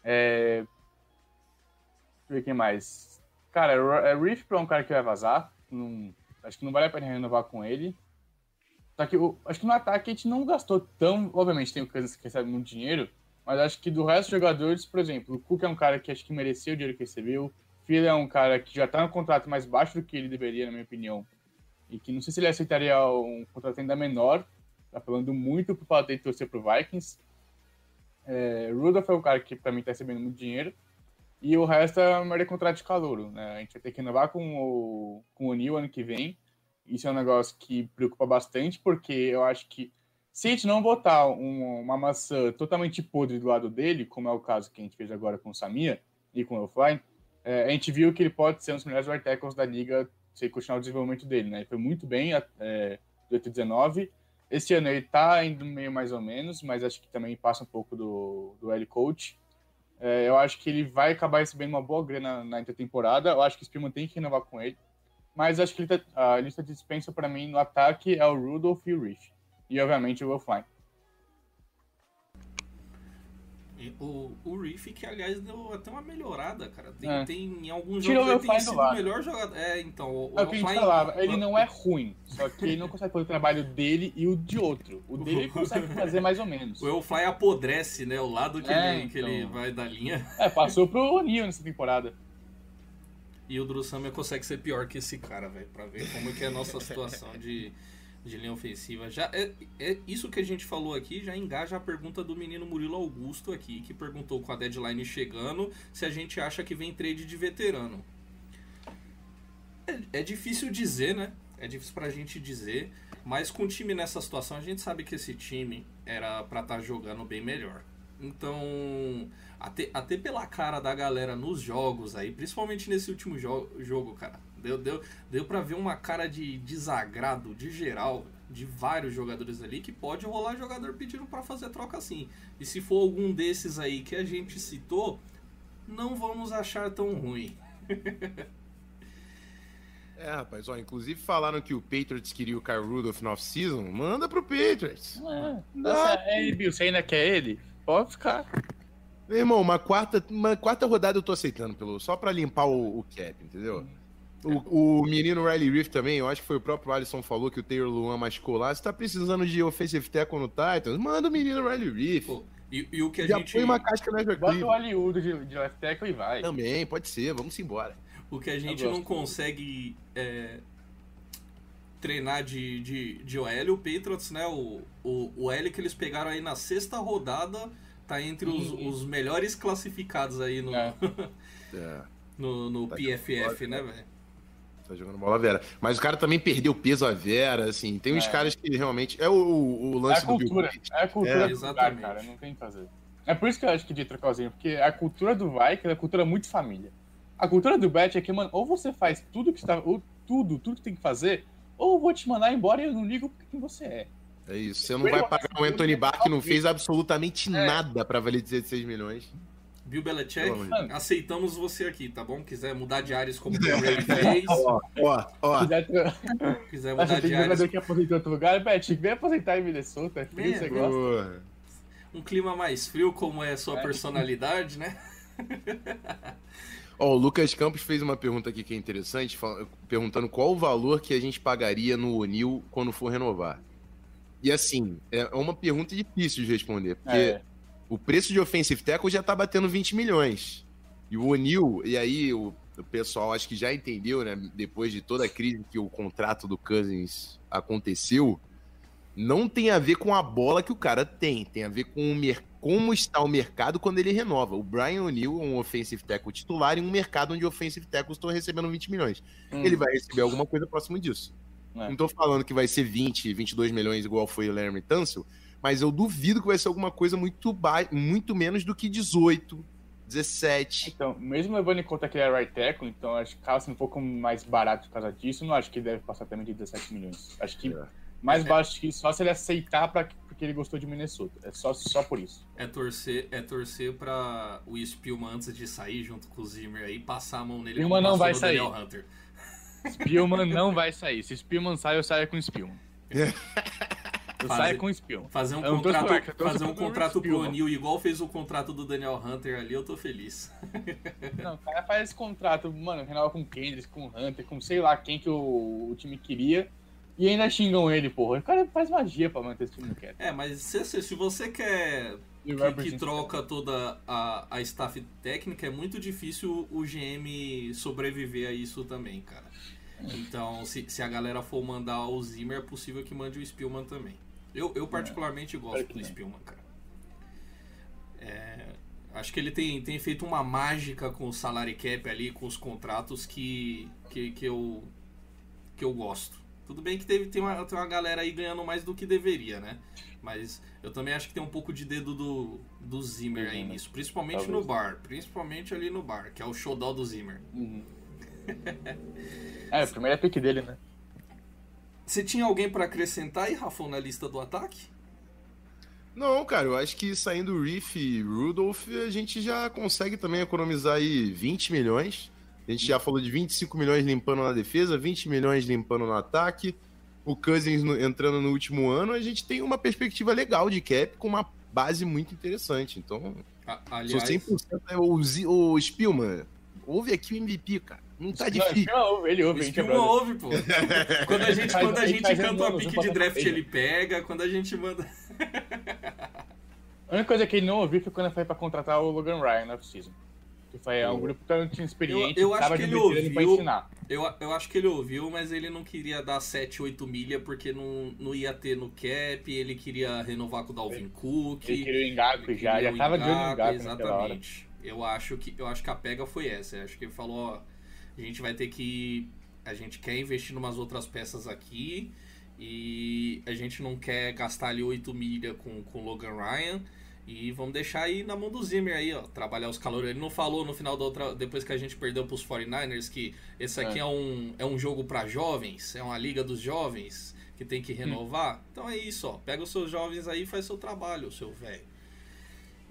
É... Deixa eu ver quem mais. Cara, é Riff é um cara que vai vazar. Não- Acho que não vale a pena renovar com ele. Só que o- acho que no ataque a gente não gastou tão. Obviamente tem coisas que recebem muito dinheiro. Mas acho que do resto dos jogadores, por exemplo, o Cook é um cara que acho que mereceu o dinheiro que recebeu. Phil é um cara que já tá no contrato mais baixo do que ele deveria, na minha opinião. E que não sei se ele aceitaria um contrato ainda menor. Tá falando muito pro fato de torcer pro Vikings. É, Rudolph é o cara que pra mim tá recebendo muito dinheiro. E o resto é a maioria contrato de calouro, né? A gente vai ter que renovar com o, com o Neil ano que vem. Isso é um negócio que preocupa bastante, porque eu acho que se a gente não botar um- uma maçã totalmente podre do lado dele, como é o caso que a gente fez agora com o Samia e com o Elfline, é, a gente viu que ele pode ser um dos melhores right tackles da liga se continuar o desenvolvimento dele, né? Ele foi muito bem é, 2019 Esse ano ele tá indo meio mais ou menos, mas acho que também passa um pouco do, do L coach. É, eu acho que ele vai acabar recebendo uma boa grana na intertemporada. Eu acho que o Spielman tem que renovar com ele. Mas acho que tá, a lista de dispensa para mim no ataque é o Rudolph e o Rich. E obviamente o Will O, o Riff, que aliás deu até uma melhorada, cara. Tem, É. tem em alguns Tirou jogos ele tem sido o melhor jogador. É, então. O, É o que a gente falava, ele não é ruim, só que ele não consegue fazer o trabalho dele e o de outro. O dele ele consegue fazer mais ou menos. O Elfly apodrece, né? O lado que, É, ele, que ele então. vai da linha. É, passou pro O'Neal nessa temporada. E o Summer consegue ser pior que esse cara, velho. Pra ver como que é a nossa situação de, de linha ofensiva. Já é, é isso que a gente falou aqui já engaja a pergunta do menino Murilo Augusto aqui, que perguntou com a deadline chegando se a gente acha que vem trade de veterano. É, é difícil dizer, né? É difícil pra gente dizer. Mas com o time nessa situação, a gente sabe que esse time era pra estar jogando bem melhor. Então, até, até pela cara da galera nos jogos aí, principalmente nesse último jo jogo, cara, deu, deu, deu pra ver uma cara de desagrado de geral, de vários jogadores ali, que pode rolar jogador pedindo pra fazer troca assim. E se for algum desses aí que a gente citou, não vamos achar tão ruim. É, rapaz, ó, inclusive falaram que o Patriots queria o Kyle Rudolph no off-season. Manda pro Patriots. É, Nossa, é, Bill, você ainda quer ele? Pode ficar. Meu irmão, uma quarta, uma quarta rodada eu tô aceitando, pelo, só pra limpar o, o cap, entendeu? O, o menino Riley Reef também, eu acho que foi o próprio Alisson falou que o Taylor Luan machucou lá. Você tá precisando de offensive tackle no Titans? Manda o menino Riley Reef. Pô, e, e o que a Já gente. põe uma casca na Bota o. Hollywood de, de left tackle e vai. Também, pode ser, vamos embora. O que a gente não consegue é, treinar de, de, de OL, o Patriots, né? O, o, o L que eles pegaram aí na sexta rodada tá entre os, Uhum. os melhores classificados aí no, É. É, no, no Tá PFF, né, velho? Tá jogando bola Vera. Mas o cara também perdeu peso a Vera, assim. Tem uns É. caras que realmente. É o, o É a lance do Bill cultura. Gates. É a cultura É, do lugar, cara. Não tem o que fazer. É por isso que eu acho que de trocar o Zinho, porque a cultura do Vikings é a cultura muito família. A cultura do Bet é que, mano, ou você faz tudo que está. Ou tudo, tudo que tem que fazer, ou eu vou te mandar embora e eu não ligo quem você é. É isso. Você não vai pagar o Anthony Barr que não fez absolutamente É. nada pra valer 16 milhões. Bill Belichick, aceitamos você aqui, tá bom? Quiser mudar de áreas como o Brady fez, Ó, ó, ó. Quiser mudar tem de áreas, que aposentar em outro lugar, Bet, vem aposentar em Minnesota, é frio, É, você gosta. Um clima mais frio, como é a sua É. personalidade, né? Ó, o Lucas Campos fez uma pergunta aqui que é interessante, perguntando qual o valor que a gente pagaria no O'Neill quando for renovar. E assim, é uma pergunta difícil de responder, porque É. o preço de offensive tackle já tá batendo 20 milhões. E o O'Neill, e aí o, o pessoal acho que já entendeu, né, depois de toda a crise que o contrato do Cousins aconteceu, não tem a ver com a bola que o cara tem, tem a ver com o como está o mercado quando ele renova. O Brian O'Neill é um offensive tackle titular em um mercado onde offensive tackles estão recebendo 20 milhões. Hum, Ele vai receber alguma coisa próximo disso. É. Não tô falando que vai ser 20, 22 milhões igual foi o Larry Tunsil, mas eu duvido que vai ser alguma coisa muito, ba... muito menos do que 18, 17. Então, mesmo levando em conta que ele é right tackle, então acho que acaba sendo um pouco mais barato por causa disso, não acho que deve passar também de 17 milhões. Acho que É. mais baixo que isso, só se ele aceitar pra, porque ele gostou de Minnesota. É só, só por isso. É torcer, é torcer pra o Spielman antes de sair junto com o Zimmer aí, passar a mão nele Spielman não vai sair. Daniel Hunter. Spielman não vai sair. Se Spielman sai, eu saio com o Spielman. Eu Fazer- saio com o Spielman. Fazer um Eu tô contrato, fazer um contrato o pro. O'Neill igual fez o contrato do Daniel Hunter ali, eu tô feliz. Não, o cara faz esse contrato, mano, renova com o Kendrick, com o Hunter, com sei lá quem que o, o time queria. E ainda xingam ele, porra. O cara faz magia pra manter esse time quieto. É, mas se, se se você quer que, que troca toda a, a staff técnica, é muito difícil o GM sobreviver a isso também, cara. Então, se, se a galera for mandar o Zimmer, é possível que mande o Spielman também. Eu, eu particularmente gosto Claro que do. Spielman, cara. É, acho que ele tem, tem feito uma mágica com o salary cap ali, com os contratos que, que, que, eu, que eu gosto. Tudo bem que teve, tem, uma, tem uma galera aí ganhando mais do que deveria, né? Mas eu também acho que tem um pouco de dedo do, do Zimmer aí Uhum. nisso. Principalmente Talvez. no bar. Principalmente ali no bar, que é o showdown do Zimmer. Uhum. é, o primeiro é pick dele, né? Você tinha alguém pra acrescentar aí, Rafão, na lista do ataque? Não, cara, eu acho que saindo Reef e Rudolph, a gente já consegue também economizar aí 20 milhões. A gente já falou de 25 milhões limpando na defesa, 20 milhões limpando no ataque. O Cousins entrando no último ano, a gente tem uma perspectiva legal de cap com uma base muito interessante. Então, A- sou aliás, 100% é o, o Spielman. Ouve aqui o MVP, cara. Não tá Não, difícil. Ele ouve, ele ouve, ouve, pô. Quando a gente, quando a gente canta uma pique não de draft, ele. ele pega. Quando a gente manda. A única coisa que ele não ouviu foi quando foi pra contratar o Logan Ryan na off-season. Que foi um grupo que não tinha experiente, Eu- eu acho que de ele veterano pra ouviu. ensinar. Eu, eu acho que ele ouviu, mas ele não queria dar 7, 8 milha porque não, não ia ter no cap. Ele queria renovar com o Dalvin Cook. Ele queria o Engaku já, já tava de olho no hora. Exatamente. Eu acho, que, eu acho que a pega foi essa. Eu acho que ele falou, ó, a gente vai ter que. A gente quer investir em umas outras peças aqui. E a gente não quer gastar ali 8 milha com o Logan Ryan. E vamos deixar aí na mão do Zimmer aí, ó. Trabalhar os calores. Ele não falou no final da outra. Depois que a gente perdeu pros 49ers, que esse aqui é, É. um, é um jogo pra jovens, é uma liga dos jovens que tem que renovar. Então é isso, ó. Pega os seus jovens aí e faz seu trabalho, seu velho.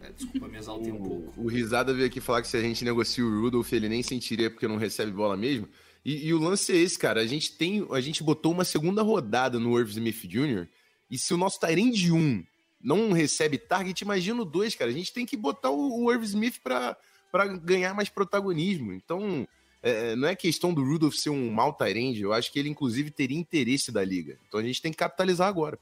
É, desculpa, me exaltei um pouco. O, Risada veio aqui falar que se a gente negocia o Rudolph, ele nem sentiria porque não recebe bola mesmo. E, e o lance é esse, cara. A gente tem. A gente botou uma segunda rodada no Irv Smith Jr. E se o nosso Tyrande 1 não recebe target, imagina o 2, cara. A gente tem que botar o, o Irv Smith pra, pra ganhar mais protagonismo. Então, é, não é questão do Rudolph ser um mau Tyrande. Eu acho que ele, inclusive, teria interesse da liga. Então a gente tem que capitalizar agora.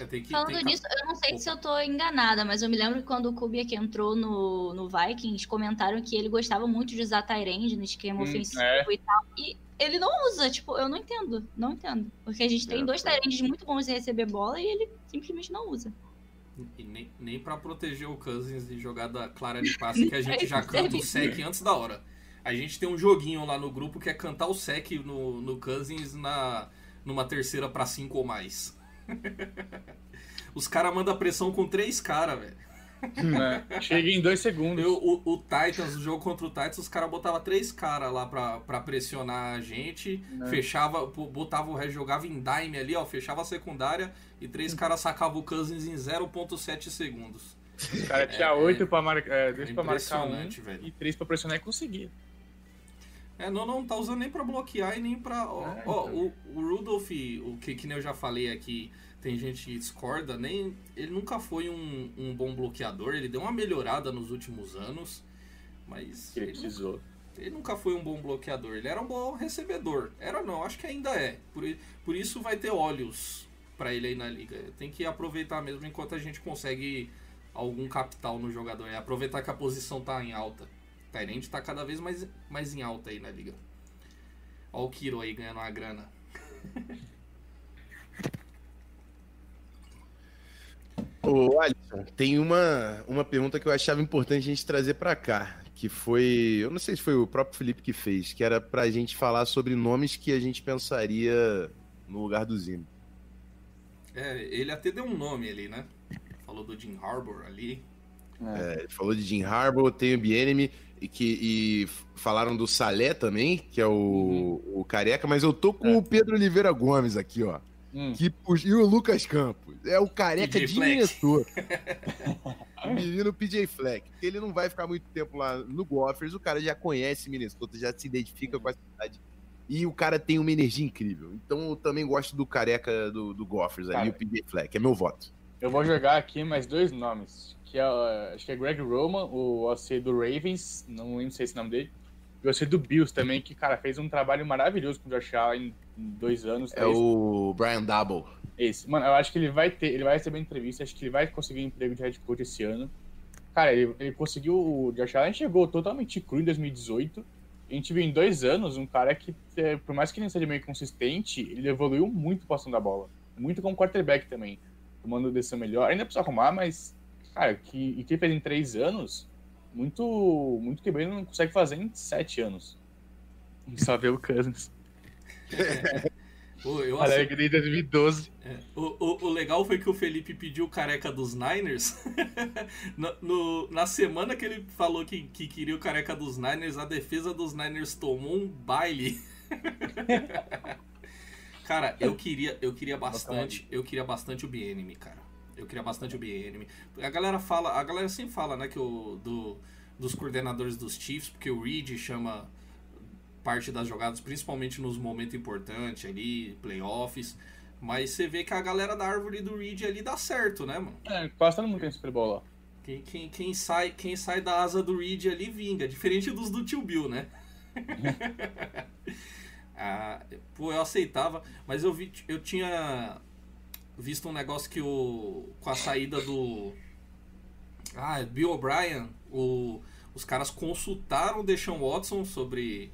É, que- Falando tem que- nisso, eu não sei se eu tô enganada, mas eu me lembro que quando o Kubiak entrou no, no Vikings, comentaram que ele gostava muito de usar Tyrande no esquema Hum, ofensivo é. e tal. E ele não usa, tipo, eu não entendo, não entendo. Porque a gente tem É, dois. Tyrandes muito bons de receber bola e ele simplesmente não usa. E nem, nem pra proteger o Cousins de jogada clara de passe, que a gente já canta o sec antes da hora. A gente tem um joguinho lá no grupo que é cantar o sec no, no Cousins na, numa terceira pra cinco ou mais. Os caras mandam pressão com três caras, velho. É, Chega em dois segundos. Eu, o, o Titans, o jogo contra o Titans, os caras botavam três caras lá pra, pra pressionar a gente, É. fechava, botava o resto, jogava em dime ali, ó, fechava a secundária e três caras sacavam o Cousins em 0.7 segundos. O cara tinha oito pra marcar. É, dois pra marcar um velho. e três pra pressionar e conseguia. É, não, não tá usando nem pra bloquear e nem pra. Ó, É, ó, então. o, o Rudolph, o que, que nem eu já falei aqui, tem gente que discorda, nem. Ele nunca foi um, um bom bloqueador, ele deu uma melhorada nos últimos anos, mas. Ele ele precisou. Ele nunca foi um bom bloqueador, ele era um bom recebedor. Era não, acho que ainda é. Por, por isso vai ter olhos pra ele aí na liga. Tem que aproveitar mesmo enquanto a gente consegue algum capital no jogador. É aproveitar que a posição tá em alta. Tyrande tá cada vez mais, mais em alta aí na liga. Ó o Kiro aí ganhando uma grana. Ô, Alisson, tem uma, uma pergunta que eu achava importante a gente trazer pra cá, que foi, eu não sei se foi o próprio Felipe que fez, que era pra gente falar sobre nomes que a gente pensaria no lugar do Zimmer. É, ele até deu um nome ali, né? Falou do Jim Harbour ali. É, ele falou de Jim Harbaugh, tem o Bienemy, e, que, e falaram do Salé também, que é o, o Careca, mas eu tô com É. o Pedro Oliveira Gomes aqui, ó. Hum. Que, e o Lucas Campos. É o Careca PJ de. Minnesota. o menino PJ Fleck. Porque ele não vai ficar muito tempo lá no Gophers, o cara já conhece Minnesota, já se identifica com a cidade. E o cara tem uma energia incrível. Então eu também gosto do careca do, do Gophers Cara. o PJ Fleck. É meu voto. Eu vou jogar aqui mais dois nomes. Que é, uh, acho que é Greg Roman, o OC do Ravens, não lembro se é esse nome dele. E o OC do Bills também, que, cara, fez um trabalho maravilhoso com o Josh Allen em dois anos. É três. o Brian Double. Esse. Mano, eu acho que ele vai ter, ele vai receber entrevista, acho que ele vai conseguir emprego de head coach esse ano. Cara, ele, ele conseguiu. O Josh Allen chegou totalmente cru em 2018. A gente viu em dois anos um cara que, é, por mais que ele não seja meio consistente, ele evoluiu muito passando da bola. Muito como quarterback também. Tomando decisão melhor. Ainda precisa arrumar, mas, cara, que, e que ele fez em três anos, muito, muito que bem não consegue fazer em sete anos. Só ver o Cousins. Pô, eu desde 2012. É, O, o, o legal foi que o Felipe pediu o careca dos Niners. no, no- na semana que ele falou que, que queria o careca dos Niners, a defesa dos Niners tomou um baile. Cara, eu queria, eu queria bastante, eu queria bastante o BNM, cara. Eu queria bastante o BNM. A galera fala, a galera sempre fala, né, que o do, dos coordenadores dos Chiefs, porque o Reed chama parte das jogadas, principalmente nos momentos importantes ali, playoffs. Mas você vê que a galera da árvore do Reed ali dá certo, né, mano? É, quase todo mundo tem Super Bowl lá. Quem, quem, quem, sai, quem sai da asa do Reed ali vinga, diferente dos do tio Bill, né? ah, pô, eu aceitava, mas eu vi, eu tinha visto um negócio que o com a saída do ah, Bill O'Brien, o, os caras consultaram o Deshaun Watson sobre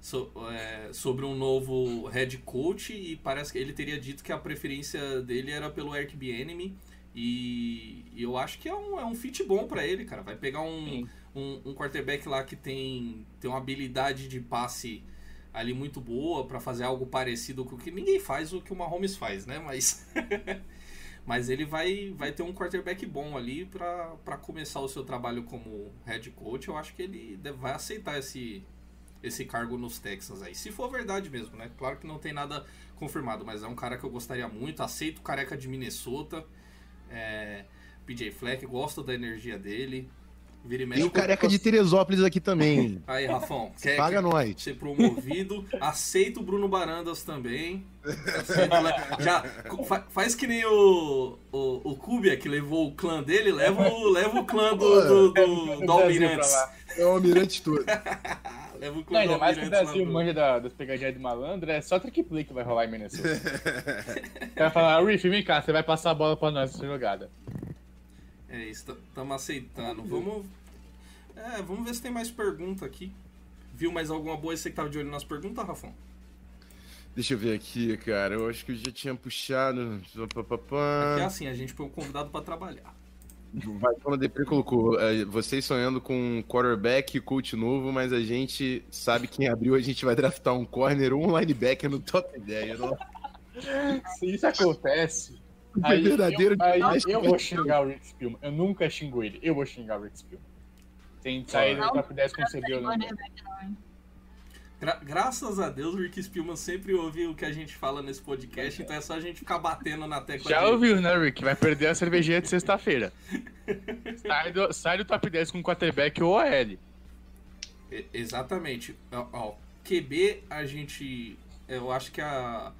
so, é, sobre um novo head coach e parece que ele teria dito que a preferência dele era pelo Eric Bieniemy e, e eu acho que é um, é um fit bom para ele, cara. Vai pegar um, um, um, quarterback lá que tem, tem uma habilidade de passe ali muito boa para fazer algo parecido com o que ninguém faz o que o Mahomes faz, né? Mas mas ele vai, vai ter um quarterback bom ali para começar o seu trabalho como head coach. Eu acho que ele vai aceitar esse, esse cargo nos Texans aí. Se for verdade mesmo, né? Claro que não tem nada confirmado, mas é um cara que eu gostaria muito. Aceito careca de Minnesota. É, PJ Fleck, gosto da energia dele. Vira e, mexe, e o careca de Teresópolis aqui também. Aí, Rafão, quer Paga nós. ser promovido. Aceita o Bruno Barandas também. já faz que nem o, o, o Kubia, que levou o clã dele, leva o, leva o clã do, do, do, do Almirantes. É o Almirante todo. leva o clã Não, ainda mais que o Brasil manja da, das pegadinhas de malandro, é só trick play que vai rolar em Minnesota. o cara fala, Riff, vem cá, você vai passar a bola pra nós essa jogada. É isso, estamos aceitando. Vamos. É, vamos ver se tem mais pergunta aqui. Viu mais alguma boa? Você que tava de olho nas perguntas, Rafão? Deixa eu ver aqui, cara. Eu acho que eu já tinha puxado. Aqui é assim, a gente foi um convidado para trabalhar. Vai quando Depre colocou, é, vocês sonhando com um quarterback e coach novo, mas a gente sabe quem abriu, a gente vai draftar um corner ou um linebacker no top 10. Não? Se isso acontece, aí, verdadeiro eu, aí eu vou xingar o Rick Spielman. Eu nunca xingo ele, eu vou xingar o Rick Spielman. Tem sair do top 10 com o CB Gra graças a Deus, o Rick Spielman sempre ouve o que a gente fala nesse podcast, então é só a gente ficar batendo na tecla. Já ouviu, né, Rick? Vai perder a cervejinha de sexta-feira. sai, do, sai do top 10 com quarterback ou OL. exatamente. Ó, ó, QB, a gente. Eu acho que a,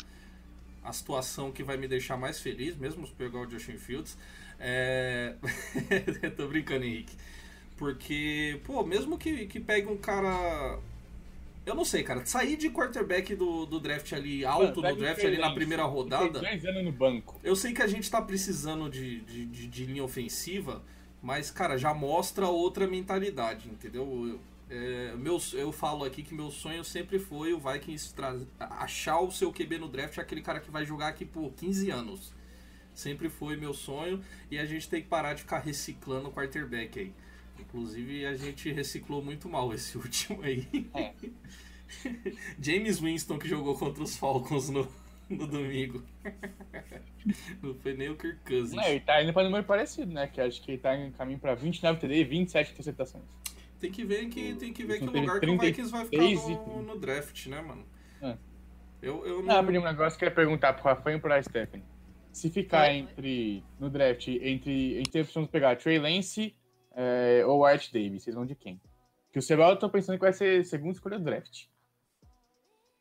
a situação que vai me deixar mais feliz, mesmo se pegar o Justin Fields, é. Tô brincando, Henrique. Porque, pô, mesmo que, que pegue um cara eu não sei, cara. Sair de quarterback do, do draft ali, alto Mano, no draft, ali na primeira rodada. no banco. Eu sei que a gente tá precisando de, de, de, de linha ofensiva, mas, cara, já mostra outra mentalidade, entendeu? Eu, é, meu, eu falo aqui que meu sonho sempre foi o Vikings achar o seu QB no draft, aquele cara que vai jogar aqui por 15 anos. Sempre foi meu sonho e a gente tem que parar de ficar reciclando o quarterback aí. Inclusive, a gente reciclou muito mal esse último aí. É. James Winston, que jogou contra os Falcons no, no domingo. Não foi nem o Kirk Cousins. É, ele tá indo pra número parecido, né? Que acho que ele tá em caminho pra 29 TD e 27 interceptações. Tem que ver que, tem que, ver que o lugar que o Vikings vai ficar no, no draft, né, mano? É. Eu, eu não... Ah, um negócio que eu ia perguntar pro Rafael e pro Stephanie. Se ficar é. entre, no draft, entre, entre a opção de pegar Trey Lance é, ou Art Davis, vocês vão de quem? Que o Sebal eu tô pensando que vai ser segunda escolha do draft.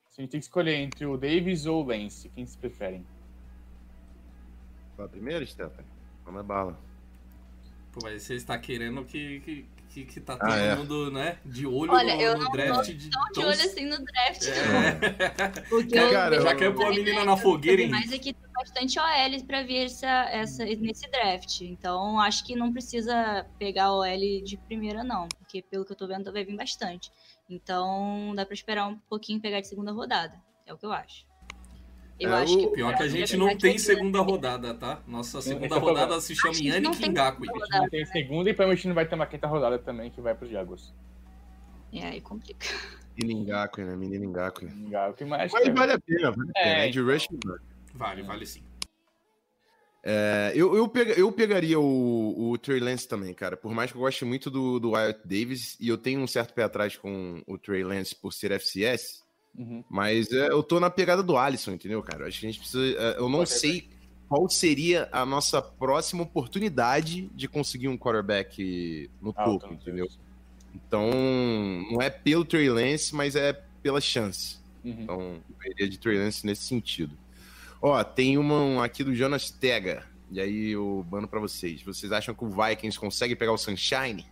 Se a gente tem que escolher entre o Davis ou o Lance, quem se preferem? Fala primeiro, Stephanie. Vamos na bala. Pô, mas você está querendo que, que, que, que tá ah, todo ah, é. mundo, né, de olho Olha, no, eu no draft. de, tão de olho assim no draft, é. Porque Cara, já quer pôr a menina na fogueira, hein? Mas aqui tem bastante OL pra ver essa, essa, nesse draft. Então, acho que não precisa pegar OL de primeira, não. Porque, pelo que eu tô vendo, vai vir bastante. Então, dá pra esperar um pouquinho pegar de segunda rodada. É o que eu acho. Eu é, acho que pior que a gente não tem segunda rodada, tá? Nossa segunda rodada se chama Yannick Ngakwe. A gente não tem segunda e provavelmente não vai ter uma quinta rodada também que vai pros Jaguars. E aí complica. Menino Ngakwe, né? Menino. Ngakwe, mas... mas vale a pena, vale a pena. É, Ed Rush Vale, vale sim. É, eu, eu, pega, eu pegaria o, o Trey Lance também, cara. Por mais que eu goste muito do, do Wyatt Davis, e eu tenho um certo pé atrás com o Trey Lance por ser FCS, Uhum. Mas é, eu tô na pegada do Alisson, entendeu, cara? Acho que a gente precisa. é, Eu não sei qual seria a nossa próxima oportunidade de conseguir um quarterback no Ah, topo, então, entendeu? Então, não é pelo Trey Lance, mas é pela chance. Uhum. Então, eu iria de Trey Lance nesse sentido. Ó, tem uma um aqui do Jonas Tega. E aí eu mando pra vocês. Vocês acham que o Vikings consegue pegar o Sunshine?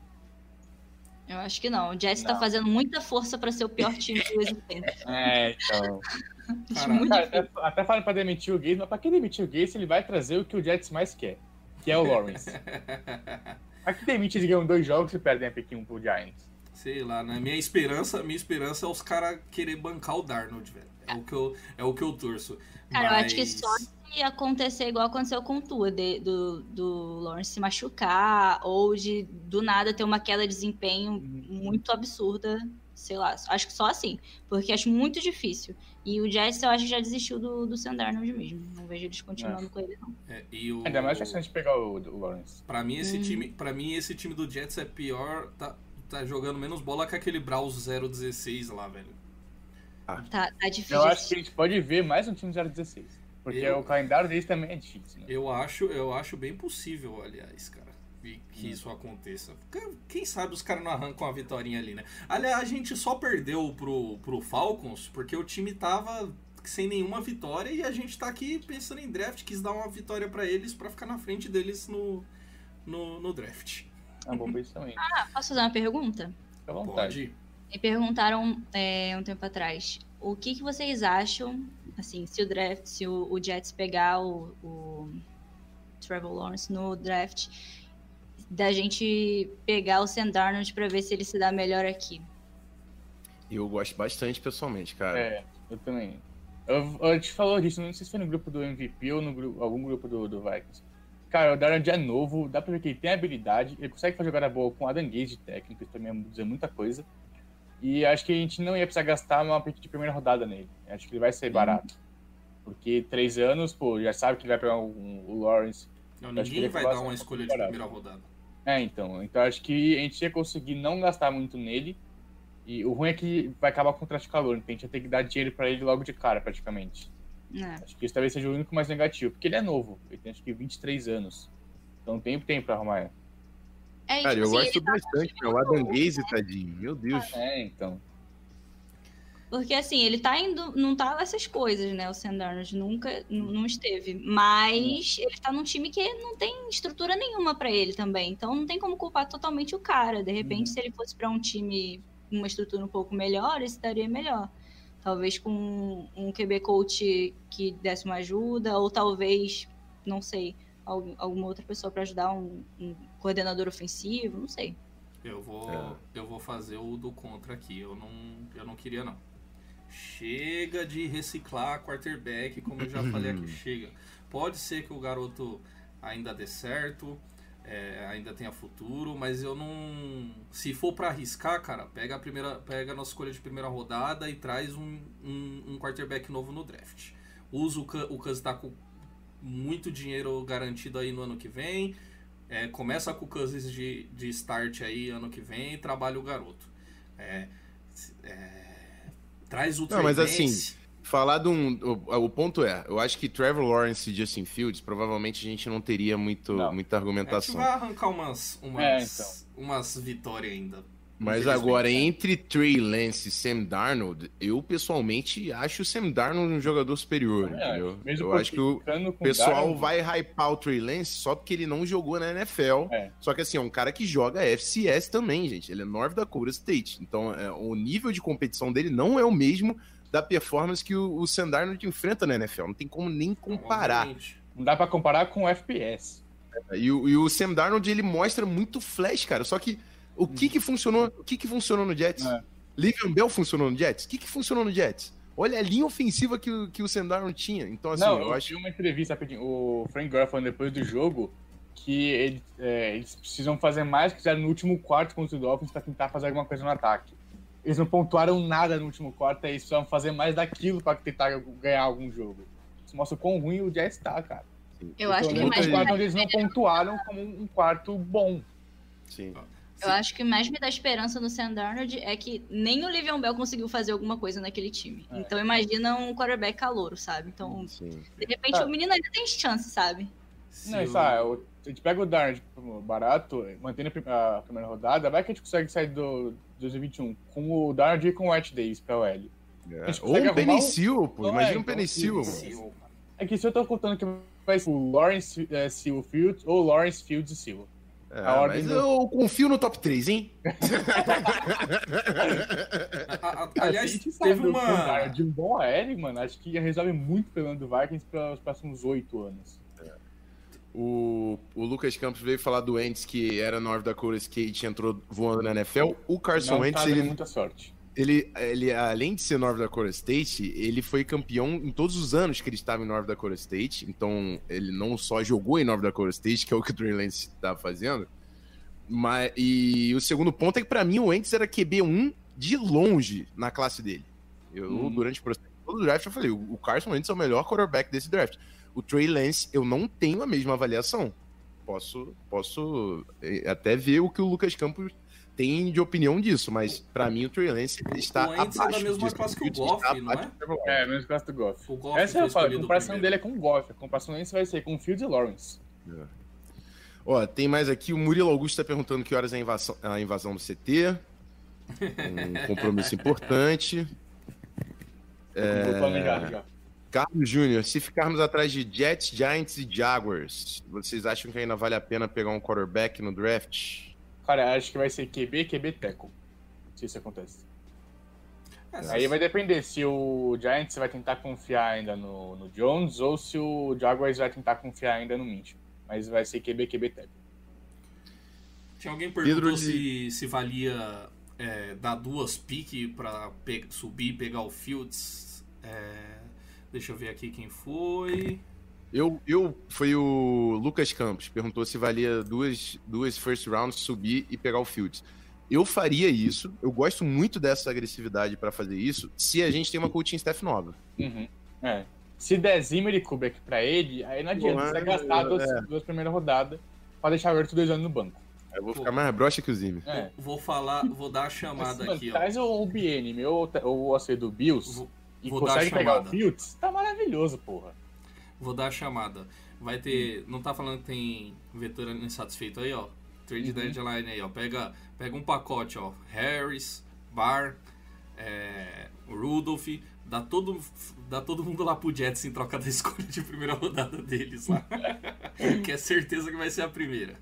Eu acho que não. O Jets tá Não. fazendo muita força pra ser o pior time do existente. É, então. Cara, até, até falaram pra demitir o Gates, mas pra que demitir o Gates, ele vai trazer o que o Jets mais quer, que é o Lawrence. Aqui demite, eles ganham dois jogos e perdem a Pequim pro Giants. Sei lá, né? Minha esperança, minha esperança é os caras querer bancar o Darnold, velho. É o que eu, é o que eu torço. Cara, eu acho que Mas- só se acontecer igual aconteceu com o Tua, de- do, do Lawrence se machucar, ou de do nada ter uma queda de desempenho muito absurda, sei lá. Acho que só assim, porque acho muito difícil. E o Jets eu acho que já desistiu do, do Sam Darnold mesmo. Não vejo eles continuando com ele, não. É, e o... Ainda mais se a gente pegar o, o Lawrence. Pra mim, esse Hum. time, para mim, esse time do Jets é pior. Tá, tá jogando menos bola que aquele Browns 016 lá, velho. Tá, tá difícil. Eu acho que a gente pode ver mais um time 016. Porque Eu- o calendário deles também é difícil. Né? Eu acho, eu acho bem possível, aliás, cara, que isso aconteça. Quem- sabe os caras não arrancam uma vitória ali, né? Aliás, a gente só perdeu pro, pro Falcons porque o time tava sem nenhuma vitória e a gente tá aqui pensando em draft, quis dar uma vitória pra eles pra ficar na frente deles no, no, no draft. É uma boa aí. Ah, posso fazer uma pergunta? Fica à vontade. Pode. Me perguntaram é, um tempo atrás o que, que vocês acham, assim, se o draft, se o, o Jets pegar o, o Trevor Lawrence no draft, da gente pegar o Sam Darnold pra ver se ele se dá melhor aqui. Eu gosto bastante, pessoalmente, cara. É, eu também. Eu, eu te falou disso, não sei se foi no grupo do MVP ou no grupo, algum grupo do, do Vikings. Cara, o Darnold é novo, dá pra ver que ele tem habilidade, ele consegue fazer jogada boa com Adam Gaze de técnico, isso também é dizer muita coisa. E acho que a gente não ia precisar gastar uma pick de primeira rodada nele. Acho que ele vai ser barato. Porque três anos, pô, já sabe que ele vai pegar um- o Lawrence. Não, ninguém vai dar uma um escolha de barato. primeira rodada. É, então. Então acho que a gente ia conseguir não gastar muito nele. E o ruim é que vai acabar com o contrato de calor, então a gente ia ter que dar dinheiro pra ele logo de cara, praticamente. É. Acho que isso talvez seja o único mais negativo, porque ele é novo, ele tem acho que 23 anos. Então tem tempo pra arrumar. É, e, Cara, eu tipo assim, gosto tá- bastante, meu. O Adam Gaze, tadinho. Meu Deus. É, então. Porque assim, ele tá indo. Não tá nessas coisas, né? O Sam Darnold nunca n- não esteve. Mas ele tá num time que não tem estrutura nenhuma pra ele também. Então não tem como culpar totalmente o cara. De repente, Uhum. se ele fosse pra um time com uma estrutura um pouco melhor, ele estaria melhor. Talvez com um QB coach que desse uma ajuda, ou talvez, não sei, algum- alguma outra pessoa pra ajudar, um, um coordenador ofensivo, não sei. Eu vou, É. eu vou fazer o do contra aqui. Eu não, eu não queria, não. Chega de reciclar quarterback, como eu já falei aqui, chega. Pode ser que o garoto ainda dê certo, é, ainda tenha futuro, mas eu não. Se for pra arriscar, cara, pega a primeira, pega a nossa escolha de primeira rodada e traz um, um, um quarterback novo no draft. Usa o o Cus tá com muito dinheiro garantido aí no ano que vem. É, começa com o Cousins de, de start aí ano que vem e trabalha o garoto. É, é, traz o Não, mas assim, Falar de um. O, o ponto é, eu acho que Trevor Lawrence e Justin Fields, provavelmente a gente não teria muito, Não. muita a gente argumentação. vai arrancar umas, umas, É, então. umas vitórias ainda. Mas agora, entre Trey Lance e Sam Darnold, eu pessoalmente acho o Sam Darnold um jogador superior, Também entendeu? eu acho que o pessoal Darnold, vai hypar o Trey Lance só porque ele não jogou na NFL. É. Só que assim, é um cara que joga FCS também, gente. Ele é North Dakota State. Então, é, o nível de competição dele não é o mesmo da performance que o, o Sam Darnold enfrenta na NFL. Não tem como nem comparar. Não dá pra comparar com o FPS. E, e o Sam Darnold, ele mostra muito flash, cara. Só que o que que funcionou, o que que funcionou no Jets? É. Livian Bell funcionou no Jets? O que que funcionou no Jets? Olha a linha ofensiva que, o- que o Sam Darnold tinha. Então, assim, não, eu, eu acho... vi uma entrevista rapidinho, o Frank Gore falando depois do jogo que ele- é, eles precisam fazer mais que fizeram no último quarto contra o Dolphins pra tentar fazer alguma coisa no ataque. Eles não pontuaram nada no último quarto, aí eles precisavam fazer mais daquilo pra tentar ganhar algum jogo. Isso mostra o quão ruim o Jets tá, cara. Eu acho que mais último quarto onde eles não pontuaram como um quarto bom. Sim. Eu acho que mais me dá esperança no Sam Darnold é que nem o Livion Bell conseguiu fazer alguma coisa naquele time. É. Então imagina um quarterback calouro, sabe? Então, Sim. de repente Ah. o menino ainda tem chance, sabe? Não, isso, ah, o- a gente pega o Darnold tipo, barato, mantendo a prim- a primeira rodada, vai que a gente consegue sair do 2021 com o Darnold e com o White Days pra OL. É. Ou um arrumar um- Penicil, pô. Imagina é, um Penicil, É que se eu tô contando que vai ser o Lawrence é, Seal Fields ou Lawrence Fields e Seal. É, A ordem mas do- eu confio no top 3, hein? a- a- aliás, a gente teve uma. Darnold de um bom AL, mano, acho que resolve muito o problema do Vikings para os próximos oito anos. O, o Lucas Campos veio falar do Wentz, que era North Dakota State, entrou voando na NFL. O Carson Não Wentz, tá ele, muita sorte. Ele, ele, além de ser North Dakota State, ele foi campeão em todos os anos que ele estava em North Dakota State. Então, ele não só jogou em North Dakota State, que é o que o Trey Lance estava fazendo. Mas, e o segundo ponto é que, pra mim, o Wentz era QB1 de longe na classe dele. Eu, Hum. durante o processo do draft, eu falei: o o Carson Wentz é o melhor quarterback desse draft. O Trey Lance, eu não tenho a mesma avaliação. Posso, posso eh, até ver o que o Lucas Campos tem de opinião disso, mas pra mim o Trey Lance está O Wentz é da mesma disso. classe que o está Goff, não é? do. É, menos classe do Goff. O Goff Essa é a comparação primeiro. dele é com o Goff. A comparação dele vai ser com o Fields e Lawrence. Ó, tem mais aqui, o Murilo Augusto tá perguntando que horas é a invasão, a invasão do CT. Um compromisso importante. É... Vou planejar já. Carlos Júnior, se ficarmos atrás de Jets, Giants e Jaguars, vocês acham que ainda vale a pena pegar um quarterback no draft? Cara, acho que vai ser QB, QB, Teco. Se isso acontece. É, Aí vai depender se o Giants vai tentar confiar ainda no, no Jones ou se o Jaguars vai tentar confiar ainda no Mitchell. Mas vai ser QB, QB, Teco. Tinha alguém perguntou Pedro se, de- se valia é, dar duas piques pra pe- subir e pegar o Fields. É, deixa eu ver aqui quem foi. Eu, eu foi o Lucas Campos, perguntou se valia duas, duas first rounds subir e pegar o Fields. Eu faria isso, eu gosto muito dessa agressividade pra fazer isso, se a gente tem uma coaching staff nova. Uhum. É. Se der Zimmer e Kubrick pra ele, aí não adianta. Você vai é, gastar duas, é. duas primeiras rodadas pra deixar o Hurts dois anos no banco. Eu vou Pô. ficar mais broxa que o Zimmer. É. Vou falar, vou dar a Mas, chamada mano, aqui, ó. traz o, BN ou o- ou o AC do Bills Vou, e vou dar a consegue pegar o. Fields, tá maravilhoso, porra. Vou dar a chamada. Vai ter. Não tá falando que tem veterano insatisfeito aí, ó. Trade Uhum. deadline aí, ó. Pega, pega um pacote, ó. Harris, Barr, é, Rudolph. Dá todo, dá todo mundo lá pro Jets em troca da escolha de primeira rodada deles lá. que é certeza que vai ser a primeira.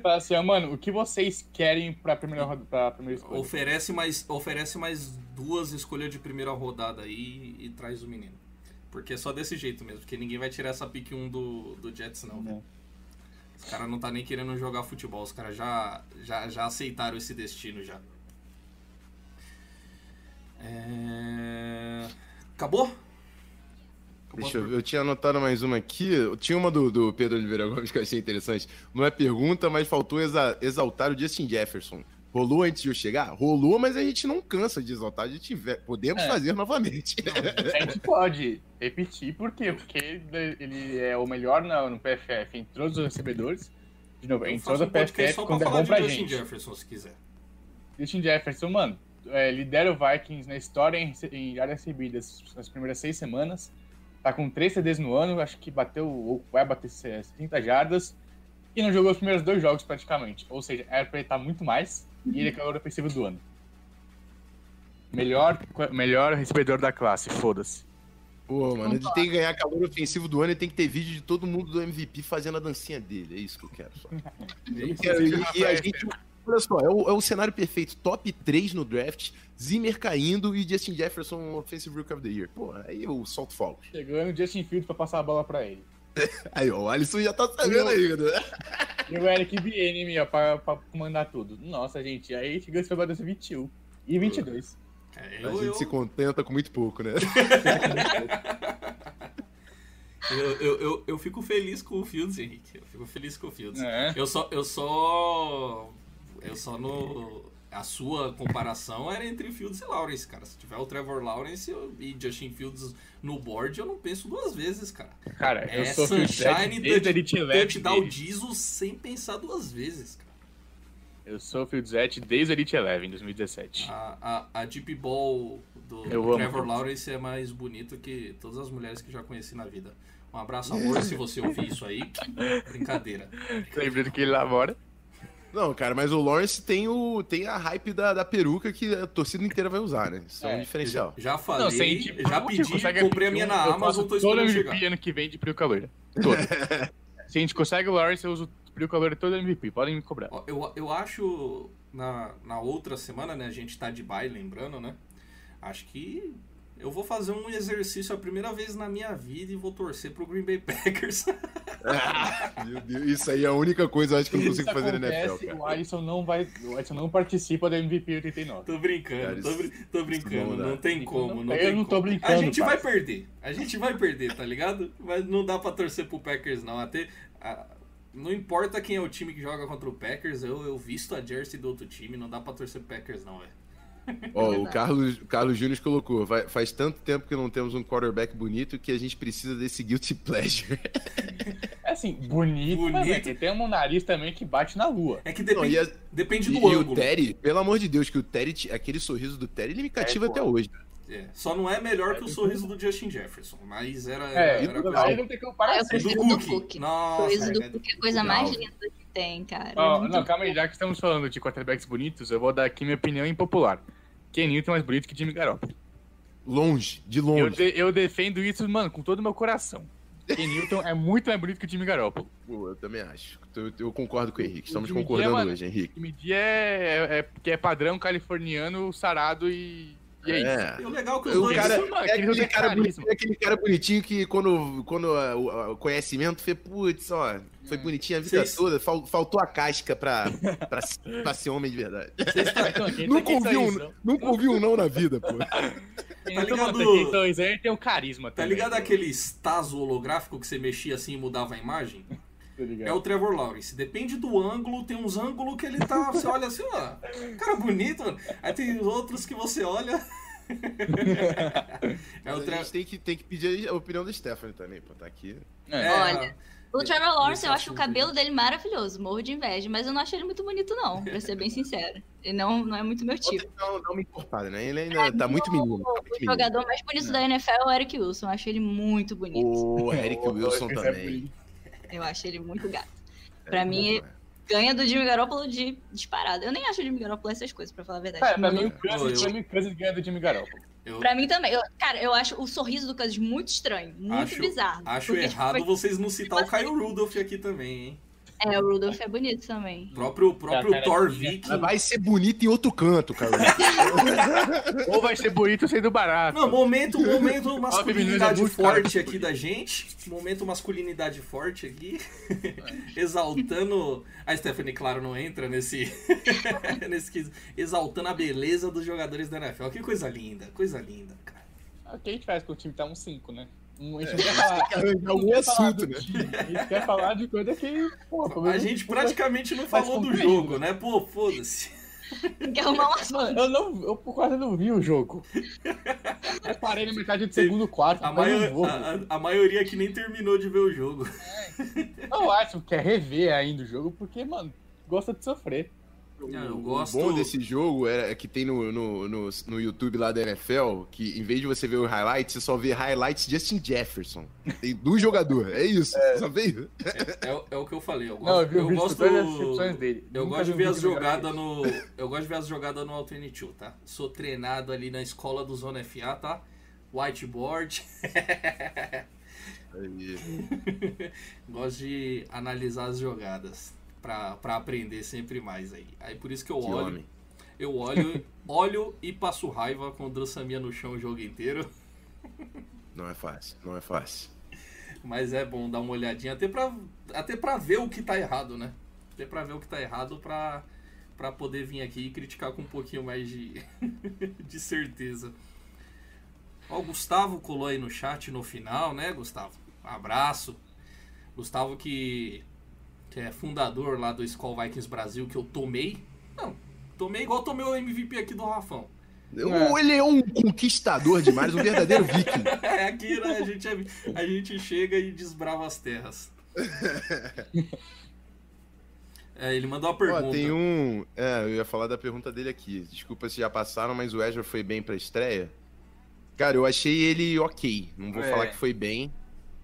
Fala assim, ó, mano, o que vocês querem pra primeira, roda- pra primeira escolha? Oferece mais, oferece mais duas escolhas de primeira rodada aí e traz o menino. Porque é só desse jeito mesmo, porque ninguém vai tirar essa pick 1 do, do Jets, não. velho. Os caras não tá nem querendo jogar futebol, os caras já, já, já aceitaram esse destino já. É... Acabou? Acabou Deixa eu eu tinha anotado mais uma aqui. Tinha uma do, do Pedro Oliveira Gomes que eu achei interessante. Não é pergunta, mas faltou exa- exaltar o Justin Jefferson. Rolou antes de eu chegar? Rolou, mas a gente não cansa de exaltar. A gente podemos É. fazer novamente. A gente pode repetir, por quê? Porque ele é o melhor no, no PFF em todos os recebedores. De novo, Eu em toda um PFF quando é bom pra Justin gente. Jefferson, se quiser. Justin Jefferson, mano, é, lidera o Vikings na história em, em áreas recebidas nas primeiras seis semanas. Tá com três CDs no ano, acho que bateu, ou vai bater 60 jardas. E não jogou os primeiros dois jogos praticamente. Ou seja, era pra ele estar muito mais. E ele é calor ofensivo do ano. Melhor, melhor recebedor da classe, foda-se. Pô, mano, ele tem que ganhar calor ofensivo do ano e tem que ter vídeo de todo mundo do MVP fazendo a dancinha dele. É isso que eu quero só. Eu quero- e, e a gente. Olha só, é o, é o cenário perfeito. Top 3 no draft, Zimmer caindo e Justin Jefferson Offensive Rookie of the Year. Pô, aí eu solto fogos. Chegando Justin Fields pra passar a bola pra ele. Aí, ó, o Alisson já tá sabendo aí, né? E o Eric BN, ó, pra, pra comandar tudo. Nossa, gente, aí chegou esse jogador 21 e 22. É, A eu, gente eu, se contenta com muito pouco, né? eu, eu, eu, eu fico feliz com o Fields, Henrique. Eu fico feliz com o Fields. É. Eu só. Eu só. Eu só no. A sua comparação era entre Fields e Lawrence, cara. Se tiver o Trevor Lawrence eu- e Justin Fields no board, eu não penso duas vezes, cara. Cara, eu É sou Fields Sunshine Lab Touchdown dele. Jesus sem pensar duas vezes, cara. Eu sou o Zet desde o Elite Eleven, em 2017. A, a, a Deep Ball do Eu Trevor. Lawrence é mais bonito que todas as mulheres que já conheci na vida. Um abraço, amor, se você ouvir isso aí. Brincadeira. Lembrando que ele namora. Não, cara, mas o Lawrence tem, o, tem a hype da, da peruca que a torcida inteira vai usar, né? Isso é, É, um diferencial. Já Não, falei, sem tipo, já pedi, consegue comprei a minha na Eu Amazon, tô todo esperando MVP chegar. ano que vem de peruca loira. Todo. Se a gente consegue o Lawrence, eu uso peruca loira todo MVP. Podem me cobrar. Eu, eu acho, na, na outra semana, né, a gente tá de bye, lembrando, né? Acho que eu vou fazer um exercício a primeira vez na minha vida e vou torcer pro Green Bay Packers. Meu Deus, isso aí é a única coisa eu acho que eu não consigo fazer na NFL, acontece, cara. o Alisson não vai. O Alisson não participa da MVP 89. tô brincando, Cara, tô, isso- brin- tô brincando, não não tem como. não- eu tem não tô como. brincando, A gente vai parça. perder, a gente vai perder, tá ligado? Mas não dá pra torcer pro Packers, não. Até, a- não importa quem é o time que joga contra o Packers, eu, eu visto a jersey do outro time, não dá pra torcer pro Packers, não, velho. Ó, o Carlos, o Carlos Júnior colocou, vai- faz tanto tempo que não temos um quarterback bonito que a gente precisa desse guilty pleasure. É assim, bonito, Bonito. mas é que tem um nariz também que bate na lua. É que Não, depende, e, a- depende e- do e o ângulo. Terry, pelo amor de Deus, que o Terry, aquele sorriso do Terry, ele me cativa pô. até hoje. É, só não é melhor que o sorriso do Justin Jefferson, mas era, É, era e- coisa- não tem comparação. eu do do Cook. Cook. Nossa, o sorriso do é- Cook é a coisa mais linda que tem, cara. É muito não, calma aí, já que estamos falando de quarterbacks bonitos, eu vou dar aqui minha opinião impopular. Ken Newton é mais bonito que Jimmy Garoppolo. Longe, de Eu, longe. de- eu defendo isso, mano, com todo o meu coração. Ken Newton é muito mais bonito que o Jimmy Garoppolo. Pô, eu também acho. Eu, eu concordo com o Henrique. Estamos O Jimmy concordando mano, hoje, Henrique. O que medir é, é, é que é padrão californiano, sarado e. E é isso. É. O legal é que os O dois... cara, Isso, mano, é, aquele tem cara é aquele cara bonitinho que quando, quando ah, o, ah, o conhecimento foi, putz, ó, foi bonitinho a vida Vocês- toda, fal- faltou a casca pra, pra, pra ser homem de verdade. Nunca ouvi um, isso? nunca ouvi um não na vida, pô. Quem Tá ligado? quem tem o carisma Tá também. ligado aquele taso holográfico que você mexia assim e mudava a imagem? Tá? É o Trevor Lawrence. Depende do ângulo, tem uns ângulos que ele tá. Você olha assim, ó. Cara bonito, mano. Aí tem outros que você olha. é o a Trevor. gente tem que, tem que pedir a opinião do Stephanie também, pô, tá aqui. É. Olha, O Trevor Lawrence, eu acho o cabelo dele maravilhoso, morro de inveja, mas eu não acho ele muito bonito, não, pra ser bem sincera. Ele não, não é muito meu tipo. Não, não me encorpada, né? Ele ainda tá muito menino. Tá muito O menino. jogador mais bonito da NFL é o Eric Wilson, eu acho ele muito bonito. O Eric Wilson é também. Eu acho ele muito gato. Pra É, mim, bom, é. ganha do Jimmy Garoppolo de disparado. Eu nem acho o Jimmy Garoppolo essas coisas, pra falar a verdade. É, pra pra mim, o Cousins ganha do Jimmy Garoppolo. Eu Pra mim também. Eu- cara, eu acho o sorriso do Cousins muito estranho, muito acho, bizarro. acho tipo, errado foi- vocês não citar o Kyle Rudolph aqui também, hein? É, o Rudolph é bonito também. O próprio, próprio Thor Viking. Mas vai ser bonito em outro canto, cara. Ou vai ser bonito sendo barato. Não, momento, momento masculinidade é forte aqui da gente. Momento masculinidade forte aqui. Exaltando. A Stephanie, claro, não entra nesse. nesse. Exaltando a beleza dos jogadores da NFL. Que coisa linda, coisa linda, cara. O que a gente faz quando o time tá um 5, né? Um- A gente quer. Arranjar algum quer assunto, do né? A gente quer falar de coisa que. Pô, A gente praticamente não falou do jogo, né? Pô, foda-se. Quer arrumar um assunto. Eu, não, eu quase não vi o jogo. Eu parei na metade do segundo quarto. A, a- a- maioria aqui nem terminou de ver o jogo. Eu acho que é rever ainda o jogo, porque, mano, gosta de sofrer. Eu O gosto. bom desse jogo é, é que tem no, no, no, no YouTube lá da NFL, que em vez de você ver o highlights, você só vê highlights Justin Jefferson. Tem do jogador, é isso. Só veio. É, é o que eu falei. Eu gosto, Não, eu o eu gosto, eu gosto de ver as jogadas no. Eu gosto de ver as jogadas no Alternate tá? Sou treinado ali na escola do Zona FA, tá? Whiteboard. Gosto de analisar as jogadas. Pra, pra aprender sempre mais aí. Aí por isso que eu que olho. homem. Eu olho, olho e passo raiva com o Drossamia no chão o jogo inteiro. Não é fácil, não é fácil. Mas é bom dar uma olhadinha até pra, até pra ver o que tá errado, né? Até pra ver o que tá errado pra, pra poder vir aqui e criticar com um pouquinho mais de, de certeza. Ó, o Gustavo colou aí no chat no final, né, Gustavo? Um abraço. Gustavo que, que é fundador lá do Skull Vikings Brasil, que eu tomei. Não, tomei igual tomei o MVP aqui do Rafão. O- Ele é um conquistador demais, um verdadeiro viking. É aqui, né? A gente, é- a gente chega e desbrava as terras. É, ele mandou uma pergunta. Ó, tem um. É, eu ia falar da pergunta dele aqui. Desculpa se já passaram, mas o Ezra foi bem pra estreia. Cara, eu achei ele ok. Não vou É. falar que foi bem.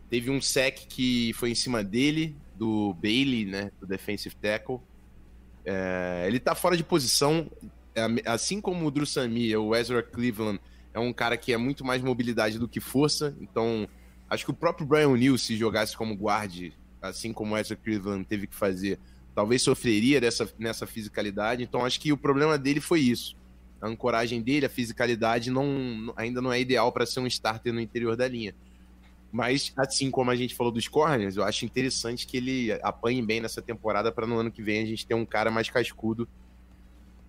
Teve um sec que foi em cima dele, do Bailey, né? Do defensive tackle. É, ele tá fora de posição. É, Assim como o Drew Samia, o Ezra Cleveland é um cara que é muito mais mobilidade do que força. Então, acho que o próprio Brian O'Neill, se jogasse como guarde, assim como o Ezra Cleveland teve que fazer, talvez sofreria dessa, nessa fisicalidade. Então, acho que o problema dele foi isso. A ancoragem dele, a fisicalidade, não, ainda não é ideal para ser um starter no interior da linha. Mas, assim como a gente falou dos corners, eu acho interessante que ele apanhe bem nessa temporada para no ano que vem a gente ter um cara mais cascudo,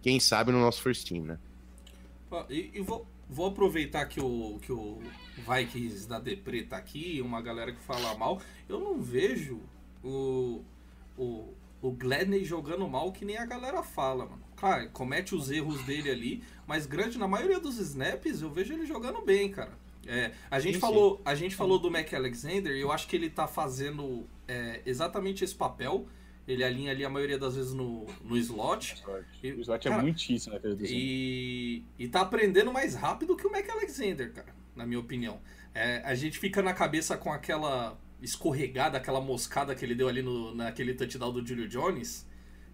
quem sabe no nosso first team, né? E, e vou, vou aproveitar que o, que o Vikings da Depre tá aqui, uma galera que fala mal. Eu não vejo o, o, o Gladney jogando mal que nem a galera fala, mano. Claro, comete os erros dele ali, mas grande, na maioria dos snaps, eu vejo ele jogando bem, cara. É, a, gente Sim, sim. falou, a gente falou do Mac Alexander e eu acho que ele tá fazendo é, exatamente esse papel. Ele alinha ali a maioria das vezes no, no slot. E- O slot é muitíssimo na defesa do Zimmer. E, e tá aprendendo mais rápido que o Mac Alexander, cara, na minha opinião. É, a gente fica na cabeça com aquela escorregada, aquela moscada que ele deu ali no, naquele touchdown do Julio Jones.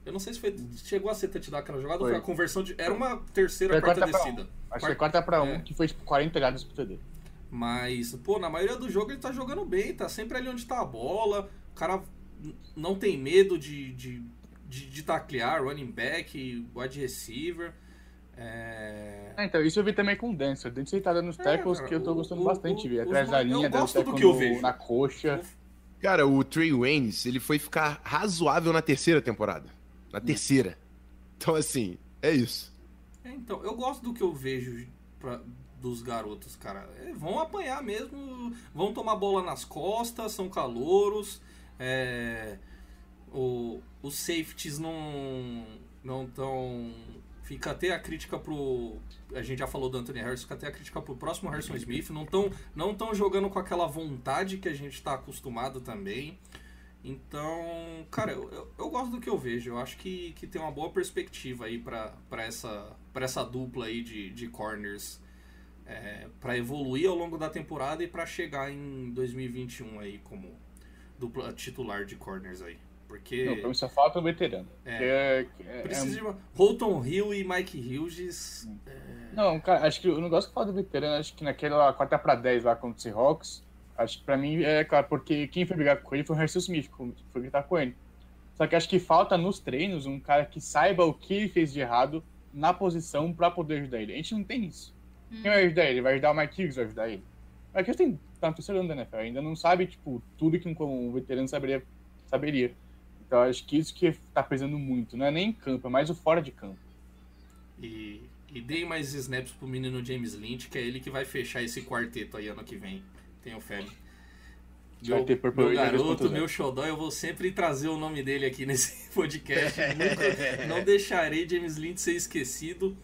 Eu não sei se foi, chegou a ser touchdown aquela jogada ou Foi. foi a conversão de. Era uma terceira, Foi quarta quarta descida. Acho que foi quarta pra um, É. que foi tipo 40 jardas pro TD. Mas, pô, na maioria do jogo ele tá jogando bem, tá sempre ali onde tá a bola. O cara não tem medo de, de, de, de taclear, running back, wide receiver. É... Ah, então, isso eu vi também com o Dancer. O Dancer tá dando os É, tackles cara, que eu tô gostando o- bastante de ver. os Atrás da eu linha, dando gosto do tackle que eu no- vejo. na coxa. Cara, o Trey Waynes, ele foi ficar razoável na terceira temporada. Na terceira. Então, assim, é isso. É, então, eu gosto do que eu vejo pra- dos garotos, cara. É, vão apanhar mesmo, vão tomar bola nas costas, são calouros. é, o- os safeties não não tão fica até a crítica pro a gente já falou do Anthony Harris, fica até a crítica pro próximo Harrison Smith, não tão não tão jogando com aquela vontade que a gente tá acostumado também. Então, cara, eu, eu, eu gosto do que eu vejo. Eu acho que, que tem uma boa perspectiva aí pra essa, pra essa dupla aí de, de corners é, para evoluir ao longo da temporada e pra chegar em 2021 aí como dupla titular de corners aí. Porque Não, pra mim só falta um veterano. É. Que é- é- precisa é- de uma... Holton Hill e Mike Hughes. Não, cara, acho que o negócio que fala do veterano, acho que naquela quarta pra 10 lá contra o Seahawks, acho que pra mim é claro, porque quem foi brigar com ele foi o Harrison Smith, que foi gritar com ele. Só que acho que falta nos treinos um cara que saiba o que ele fez de errado na posição pra poder ajudar ele. A gente não tem isso. Quem vai ajudar ele? Vai ajudar o Mike Hughes, vai ajudar ele. O Mike Hughes tem, tá no terceiro ano da NFL, ainda não sabe, tipo, tudo que um, veterano saberia. saberia. Então acho que isso que tá pesando muito. Não é nem em campo, é mais o fora de campo. E, e deem mais snaps pro menino James Lynch, que é ele que vai fechar esse quarteto aí ano que vem. Tenho fé. Vai Meu, meu garoto, 2.0. meu xodó, eu vou sempre trazer o nome dele aqui nesse podcast. Nunca, não deixarei James Lynch ser esquecido.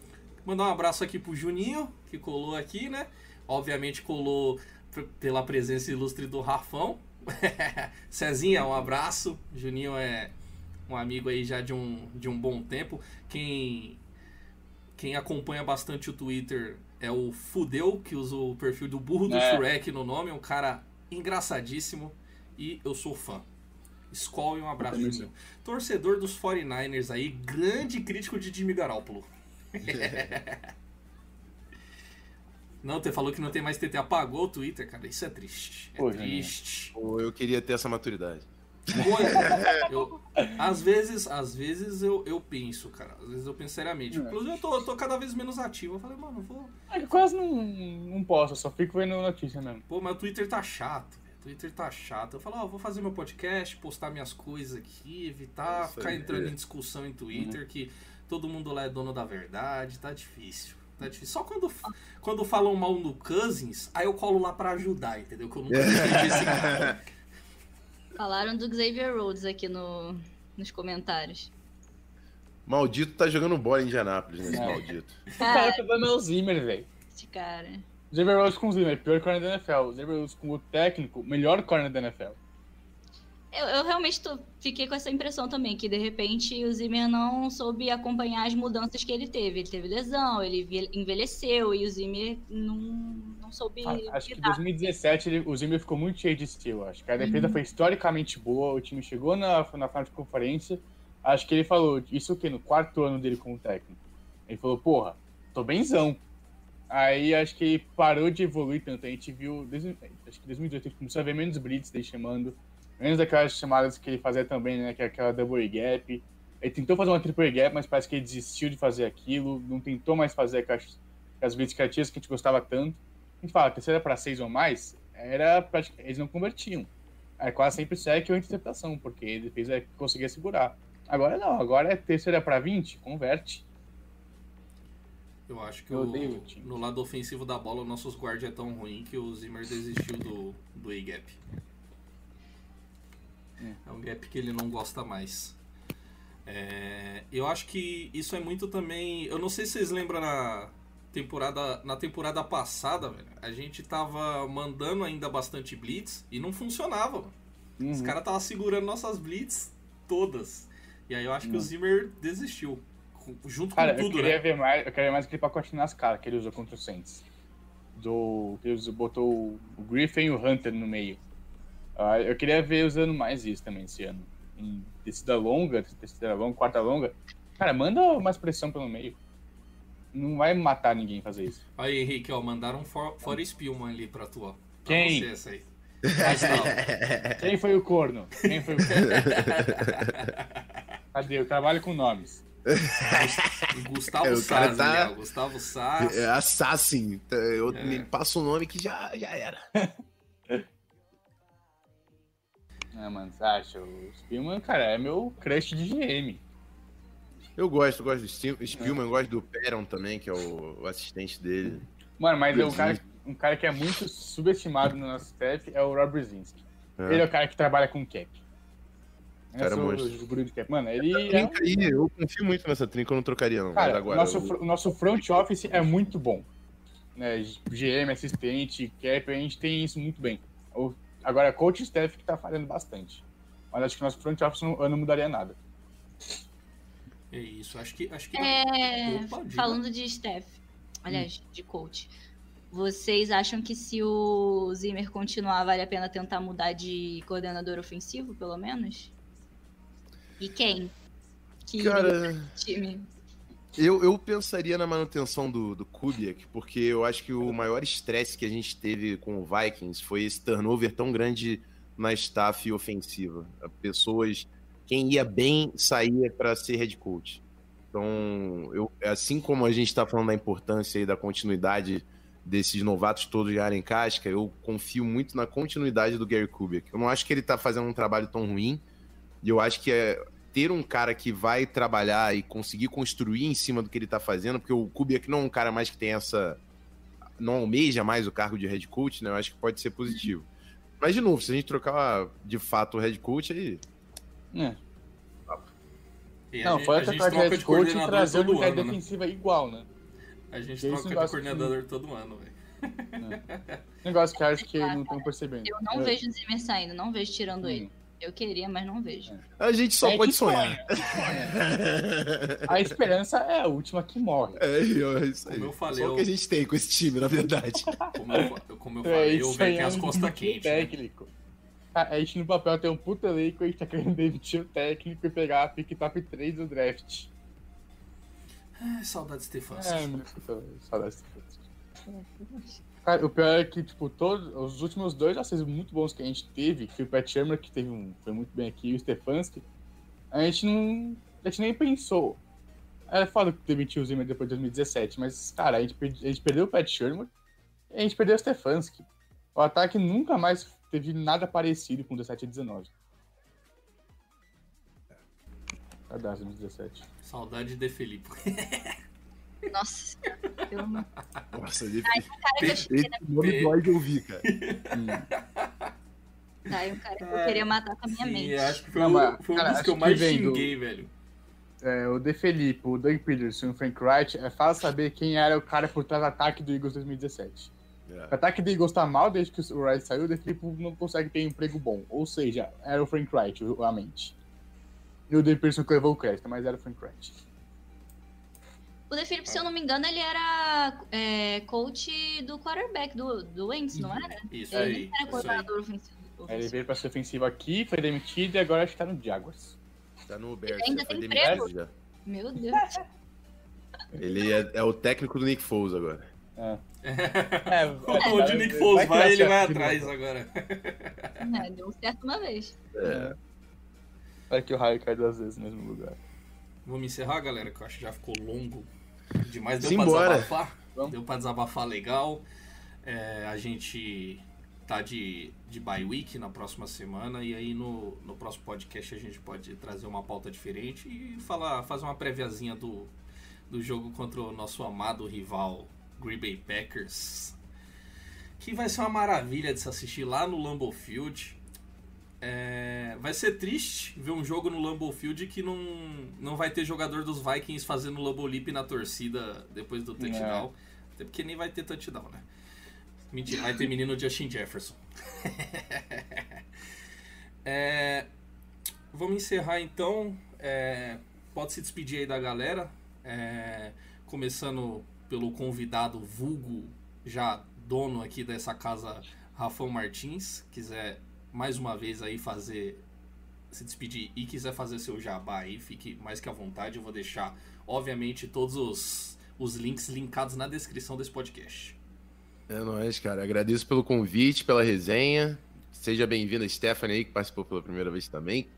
Mandar um abraço aqui pro Juninho, que colou aqui, né? Obviamente colou pela presença ilustre do Rafão. Cezinha, um abraço. Juninho é um amigo aí já de um, de um bom tempo. Quem, quem acompanha bastante o Twitter é o Fudeu, que usa o perfil do burro do É. Shrek no nome. É um cara engraçadíssimo e eu sou fã. Skol e um abraço, Juninho. Torcedor dos 49ers aí, grande crítico de Jimmy Garoppolo. Não, você falou que não tem mais TT. Apagou o Twitter, cara. Isso é triste. É Pô, triste. Pô, eu queria ter essa maturidade. Pô, eu- às vezes, às vezes eu, eu penso, cara. Às vezes eu penso seriamente. É. Inclusive, eu tô, eu tô cada vez menos ativo. Eu falei, mano, vou. Ah, eu quase não, não posso, eu só fico vendo notícia mesmo. Pô, mas o Twitter tá chato. O Twitter tá chato. Eu falo, ó, vou fazer meu podcast, postar minhas coisas aqui, evitar Isso ficar entrando em discussão em Twitter, que todo mundo lá é dono da verdade. Tá difícil. Tá difícil. Só quando, quando falam mal no Cousins, aí eu colo lá pra ajudar, entendeu? Que eu nunca esse cara. Falaram do Xavier Rhodes aqui no, nos comentários. Maldito tá jogando bola em Indianápolis, né? Esse É. maldito. O cara tá dando é o Zimmer, velho. Esse cara. Xavier Rhodes com o Zimmer, pior corner da NFL. Xavier Rhodes com o técnico, melhor corner da NFL. Eu, eu realmente tô- fiquei com essa impressão também, que de repente o Zimmer não soube acompanhar as mudanças que ele teve. Ele teve lesão, ele envelheceu e o Zimmer não, não soube. Ah, Acho que em lidar. 2017 ele- o Zimmer ficou muito cheio de estilo. Acho que a defesa Uhum. foi historicamente boa, o time chegou na, na final de conferência. Acho que ele falou, isso o quê? No quarto ano dele como técnico. Ele falou, porra, tô benzão. Aí acho que parou de evoluir tanto. A gente viu, desde, acho que em 2018 a gente começou a ver menos blitz dele chamando, menos daquelas chamadas que ele fazia também, né? Que é aquela double gap. Ele tentou fazer uma triple gap, mas parece que ele desistiu de fazer aquilo, não tentou mais fazer aquelas, aquelas blitz criativas que a gente gostava tanto. A gente fala, terceira para seis ou mais, era eles não convertiam. Era quase sempre sec ou interceptação, porque ele fez é, conseguia segurar. Agora não, agora é terceira para 20, converte. Eu acho que Eu o- no lado ofensivo da bola, o nossos guard é tão ruim que o Zimmer desistiu do, do A-gap. É um gap que ele não gosta mais. É, eu acho que isso é muito também. Eu não sei se vocês lembram na temporada, na temporada passada, velho. A gente tava mandando ainda bastante blitz e não funcionava. mano. Os Uhum. caras estavam segurando nossas blitz todas. E aí eu acho que o Hum. Zimmer desistiu. Junto Cara, com eu tudo, queria né? ver mais, eu queria ver mais aquele pacote nas caras que ele usou contra o Saints. Do, que ele botou o Griffin e o Hunter no meio. Ah, eu queria ver usando mais isso também esse ano. Em descida longa, terceira longa, quarta longa. Cara, manda mais pressão pelo meio. Não vai matar ninguém fazer isso. Aí, Henrique, ó, mandaram um for, fora Spielman ali pra tu, ó. Pra Quem? Você, essa aí. Mas não. Quem foi o corno? Quem foi o corno? Cadê? Eu trabalho com nomes. Gustavo É, o cara Sass, tá-. Gustavo Sass. É Assassin. Tá, Eu, É. Me passa um nome que já, já era. Ah, mano, você acha? O Spielman, cara, é meu crush de GM. Eu gosto, gosto do Spielman, gosto do Peron também, que é o, assistente dele. Mano, mas é um cara, um cara que é muito subestimado no nosso staff é o Rob Brzezinski. É. Ele é o cara que trabalha com cap. Cara, é o- monstro. o guru de cap. Mano, ele é... Aí, eu confio muito nessa trinca, eu não trocaria não. Cara, agora, o nosso, eu- nosso front office é muito bom. Né? GM, assistente, cap, a gente tem isso muito bem. O, agora, coach e staff que tá falhando bastante. Mas acho que o nosso front office não, eu não mudaria nada. É isso, acho que. Acho que É, Opa, diga. falando de staff, aliás, de coach, vocês acham que se o Zimmer continuar, vale a pena tentar mudar de coordenador ofensivo, pelo menos? E quem? Que Cara, time? Eu, eu pensaria na manutenção do, do Kubiak, porque eu acho que o maior estresse que a gente teve com o Vikings foi esse turnover tão grande na staff ofensiva. Pessoas, quem ia bem, saía para ser head coach. Então, eu, assim como a gente está falando da importância e da continuidade desses novatos todos em casca, eu confio muito na continuidade do Gary Kubiak. Eu não acho que ele está fazendo um trabalho tão ruim, e eu acho que é ter um cara que vai trabalhar e conseguir construir em cima do que ele tá fazendo, porque o Kubiak não é um cara mais que tem essa. não almeja mais o cargo de head coach, né? Eu acho que pode ser positivo. Mas, de novo, se a gente trocar de fato o head coach, aí. É. E Não, gente- foi essa gente parte de head coach e coordenador trazer todo uma ano, né? defensiva igual, né? A gente Que esse troca de coordenador todo ano, velho. Negócio que eu acho que não estão percebendo. Eu não É. vejo o Zimmer saindo, não vejo tirando Hum. ele. Eu queria, mas não vejo. A gente só É pode sonhar. A esperança é a última que morre. É, é isso aí. Como eu falei, Só o eu- que a gente tem com esse time, na verdade. Como eu, como eu É falei, eu isso venho as é um costas quentes. né? técnico. A a gente no papel tem um puta elenco, a gente tá querendo demitir o técnico e pegar a pick top 3 do draft. Ai, saudade Stefanski. É, saudades do Stefanski. Cara, o pior é que, tipo, todos os últimos dois acessos muito bons que a gente teve, que foi o Pat Shermer, que teve um, foi muito bem aqui, e o Stefanski, a gente não. A gente nem pensou. É foda que demitiu o Zimmer depois de 2017, mas, cara, a gente, a gente perdeu o Pat Shermer e a gente perdeu o Stefanski. O ataque nunca mais teve nada parecido com 17 e 19. Saudades 2017. Saudade de Felipe. Nossa, eu não. Nossa, ele, Cara, que eu cheguei esse nome dói de ouvir, cara. Hum. Tá, é um cara que eu queria matar com a minha Sim, mente. acho que foi, Não, o- mas, foi um cara, dos que eu mais que vem do- xinguei, velho. É, o De Felipe, o Doug Peterson e o Frank Wright, é fácil saber quem era o cara por trás do ataque do Eagles 2017. É. Ataque dele gostar mal desde que o Wright saiu, o Felipe não consegue ter um emprego bom. Ou seja, era o Frank Wright, a mente. E o Deperson que levou o crédito, mas era o Frank Wright. O De Phillips, se eu não me engano, ele era é, coach do quarterback do, do Wentz, não era? Isso Ele aí. era coordenador ofensivo. Aí ele ofensivo. veio pra ser ofensivo aqui, foi demitido e agora acho que tá no Jaguars. Tá no Bears. ainda já foi tem demitido emprego? já. Meu Deus. Ele é, é o técnico do Nick Foles agora. É. É, Onde o Nick Foles vai, ele vai atrás agora. É, deu certo uma vez. É. Vai que o raio cai duas vezes no mesmo lugar. Vamos encerrar, galera, que eu acho que já ficou longo demais. Deu pra Simbora. desabafar? Vamos. Deu pra desabafar legal. É, a gente tá de, de bye week na próxima semana e aí no, no próximo podcast a gente pode trazer uma pauta diferente e falar, fazer uma préviazinha do, do jogo contra o nosso amado rival Green Bay Packers. Que vai ser uma maravilha de se assistir lá no Lambeau Field. É, vai ser triste ver um jogo no Lambeau Field que não, não vai ter jogador dos Vikings fazendo Lambeau Leap na torcida depois do touchdown. Até porque nem vai ter touchdown, né? Mentira, vai ter menino Justin Jefferson. É, vamos encerrar então. É, pode se despedir aí da galera. É, começando pelo convidado vulgo, já dono aqui dessa casa, Rafão Martins. Quiser mais uma vez aí fazer se despedir e quiser fazer seu jabá aí, fique mais que à vontade. Eu vou deixar, obviamente, todos os, os links linkados na descrição desse podcast. É nóis, cara. Agradeço pelo convite, pela resenha. Seja bem-vinda, Stephanie, aí, que participou pela primeira vez também.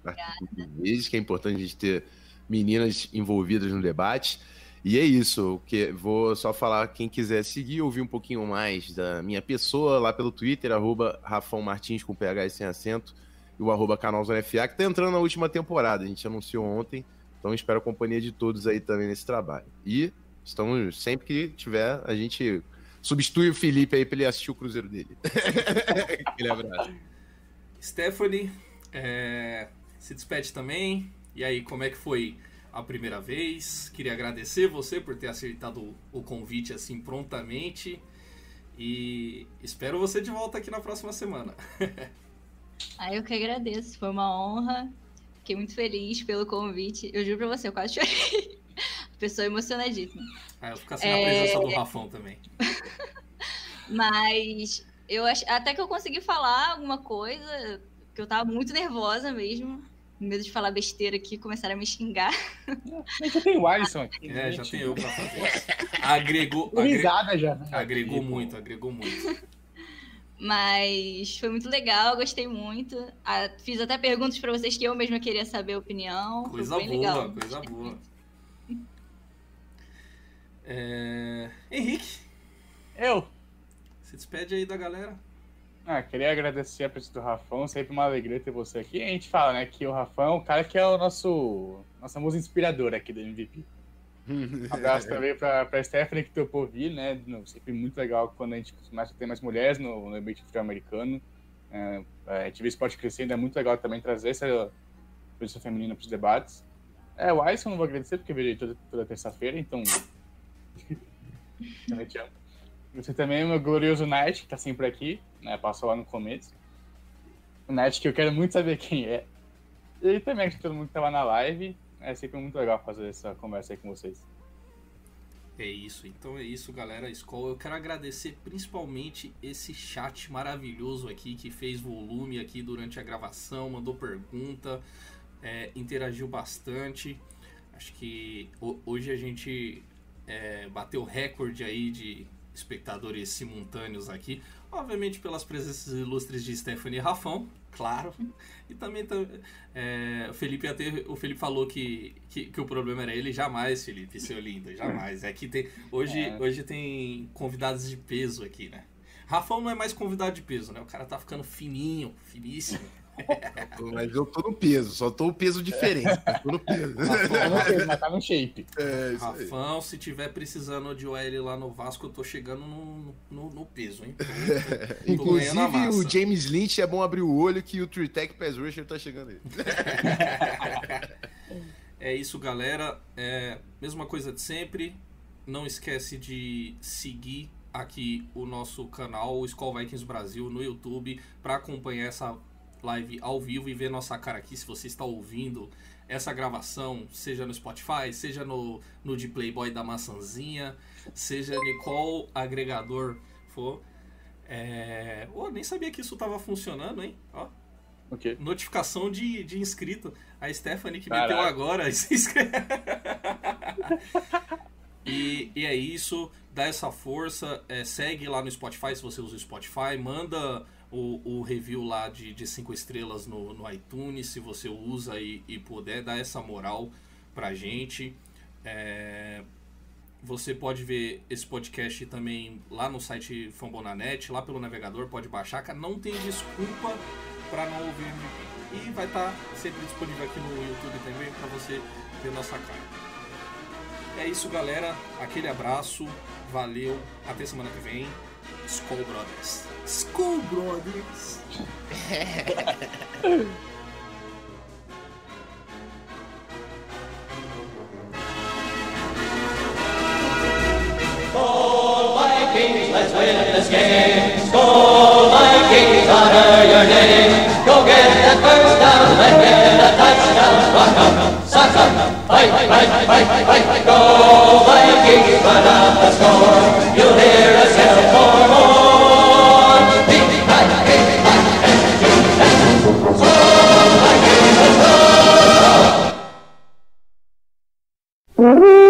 Vezes, que é importante a gente ter meninas envolvidas no debate. E é isso, que vou só falar, quem quiser seguir, ouvir um pouquinho mais da minha pessoa lá pelo Twitter, arroba Rafão Martins com PH e sem acento, e o arroba canal Zona FA, que tá entrando na última temporada, a gente anunciou ontem, então espero a companhia de todos aí também nesse trabalho. E estamos, sempre que tiver, a gente substitui o Felipe aí pra ele assistir o Cruzeiro dele. Aquele abraço. Stephanie, é, se despede também. E aí, como é que foi a primeira vez? Queria agradecer você por ter aceitado o convite assim prontamente. E espero você de volta aqui na próxima semana. Aí eu que agradeço, foi uma honra. Fiquei muito feliz pelo convite. Eu juro pra você, eu quase chorei. Pessoa emocionadíssima. Ah, eu fico assim na É. presença do Rafão também. Mas eu ach... até que eu consegui falar alguma coisa, que eu tava muito nervosa mesmo. Com medo de falar besteira aqui, começaram a me xingar. Gente já tem o Alisson aqui. É, né, já tem eu pra fazer. Agregou, agre- risada já. né? agregou Aqui, pô. muito, agregou muito. Mas foi muito legal, gostei muito. Ah, fiz até perguntas pra vocês que eu mesma queria saber a opinião. Coisa foi bem boa, legal. coisa boa. É, Henrique, Eu? se despede aí da galera. Ah, queria agradecer a presença do Rafão, sempre uma alegria ter você aqui. A gente fala, né, que o Rafão é o cara que é o nosso nossa musa inspiradora aqui do MVP. Um abraço também pra, pra Stephanie que topou vir, né? no- sempre muito legal quando a gente começa a ter mais mulheres no, no ambiente futebol americano. É, a gente vê esporte crescendo, é muito legal também trazer essa presença feminina para os debates. É, o Alisson não vou agradecer porque eu ele toda, toda terça-feira, então. também te amo. Você também é meu glorioso Knight, que tá sempre aqui, né? Passou lá no começo. O que eu quero muito saber quem é. E também acho que todo mundo que tava na live. É sempre muito legal fazer essa conversa aí com vocês. É isso, então é isso, galera. Skol, eu quero agradecer principalmente esse chat maravilhoso aqui que fez volume aqui durante a gravação, mandou pergunta, é, interagiu bastante. Acho que ho- hoje a gente é, bateu recorde aí de espectadores simultâneos aqui. Obviamente pelas presenças ilustres de Stephanie e Rafão, claro. E também tam- é, o Felipe até o Felipe falou que, que, que o problema era ele. Jamais, Felipe, seu lindo, jamais. É que tem, hoje, É. hoje tem convidados de peso aqui, né? Rafão não é mais convidado de peso, né? O cara tá ficando fininho, finíssimo. Mas eu tô no peso, só tô o peso diferente. mas Tô no peso. Tá no shape, mas tá no shape. É, isso aí. Rafão, se tiver precisando de OL lá no Vasco, eu tô chegando no, no, no peso, hein? Tô, Inclusive, o James Lynch é bom abrir o olho que o Tritec Pass Rusher tá chegando aí. É isso, galera. É, mesma coisa de sempre. Não esquece de seguir aqui o nosso canal, o Skull Vikings Brasil, no YouTube, para acompanhar essa live ao vivo e ver nossa cara aqui. Se você está ouvindo essa gravação, seja no Spotify, seja no, no de Playboy da Maçãzinha, seja em qual agregador for. É... Oh, nem sabia que isso estava funcionando, hein? Ó, O quê? notificação de, de inscrito. A Stephanie que Caraca. meteu agora. se inscreve. e, e é isso. Dá essa força. é, segue lá no Spotify se você usa o Spotify. Manda o, o review lá de 5 estrelas no, no iTunes se você usa e, e puder. Dá essa moral pra gente. É, você pode ver esse podcast também lá no site Fambonanet, lá pelo navegador, pode baixar, cara. Não tem desculpa para não ouvir. E vai estar sempre disponível aqui no YouTube também para você ver nossa cara. É isso, galera. Aquele abraço. Valeu. Até semana que vem. Skull Brothers. Skull Brothers. Vikings, let's win this game. Skol Vikings, honor your name. Go get that first down and get a touchdown. Rock 'em, sock 'em, fight, fight, fight, fight, fight. Go Vikings, run up the score. Skol Vikings, let's go.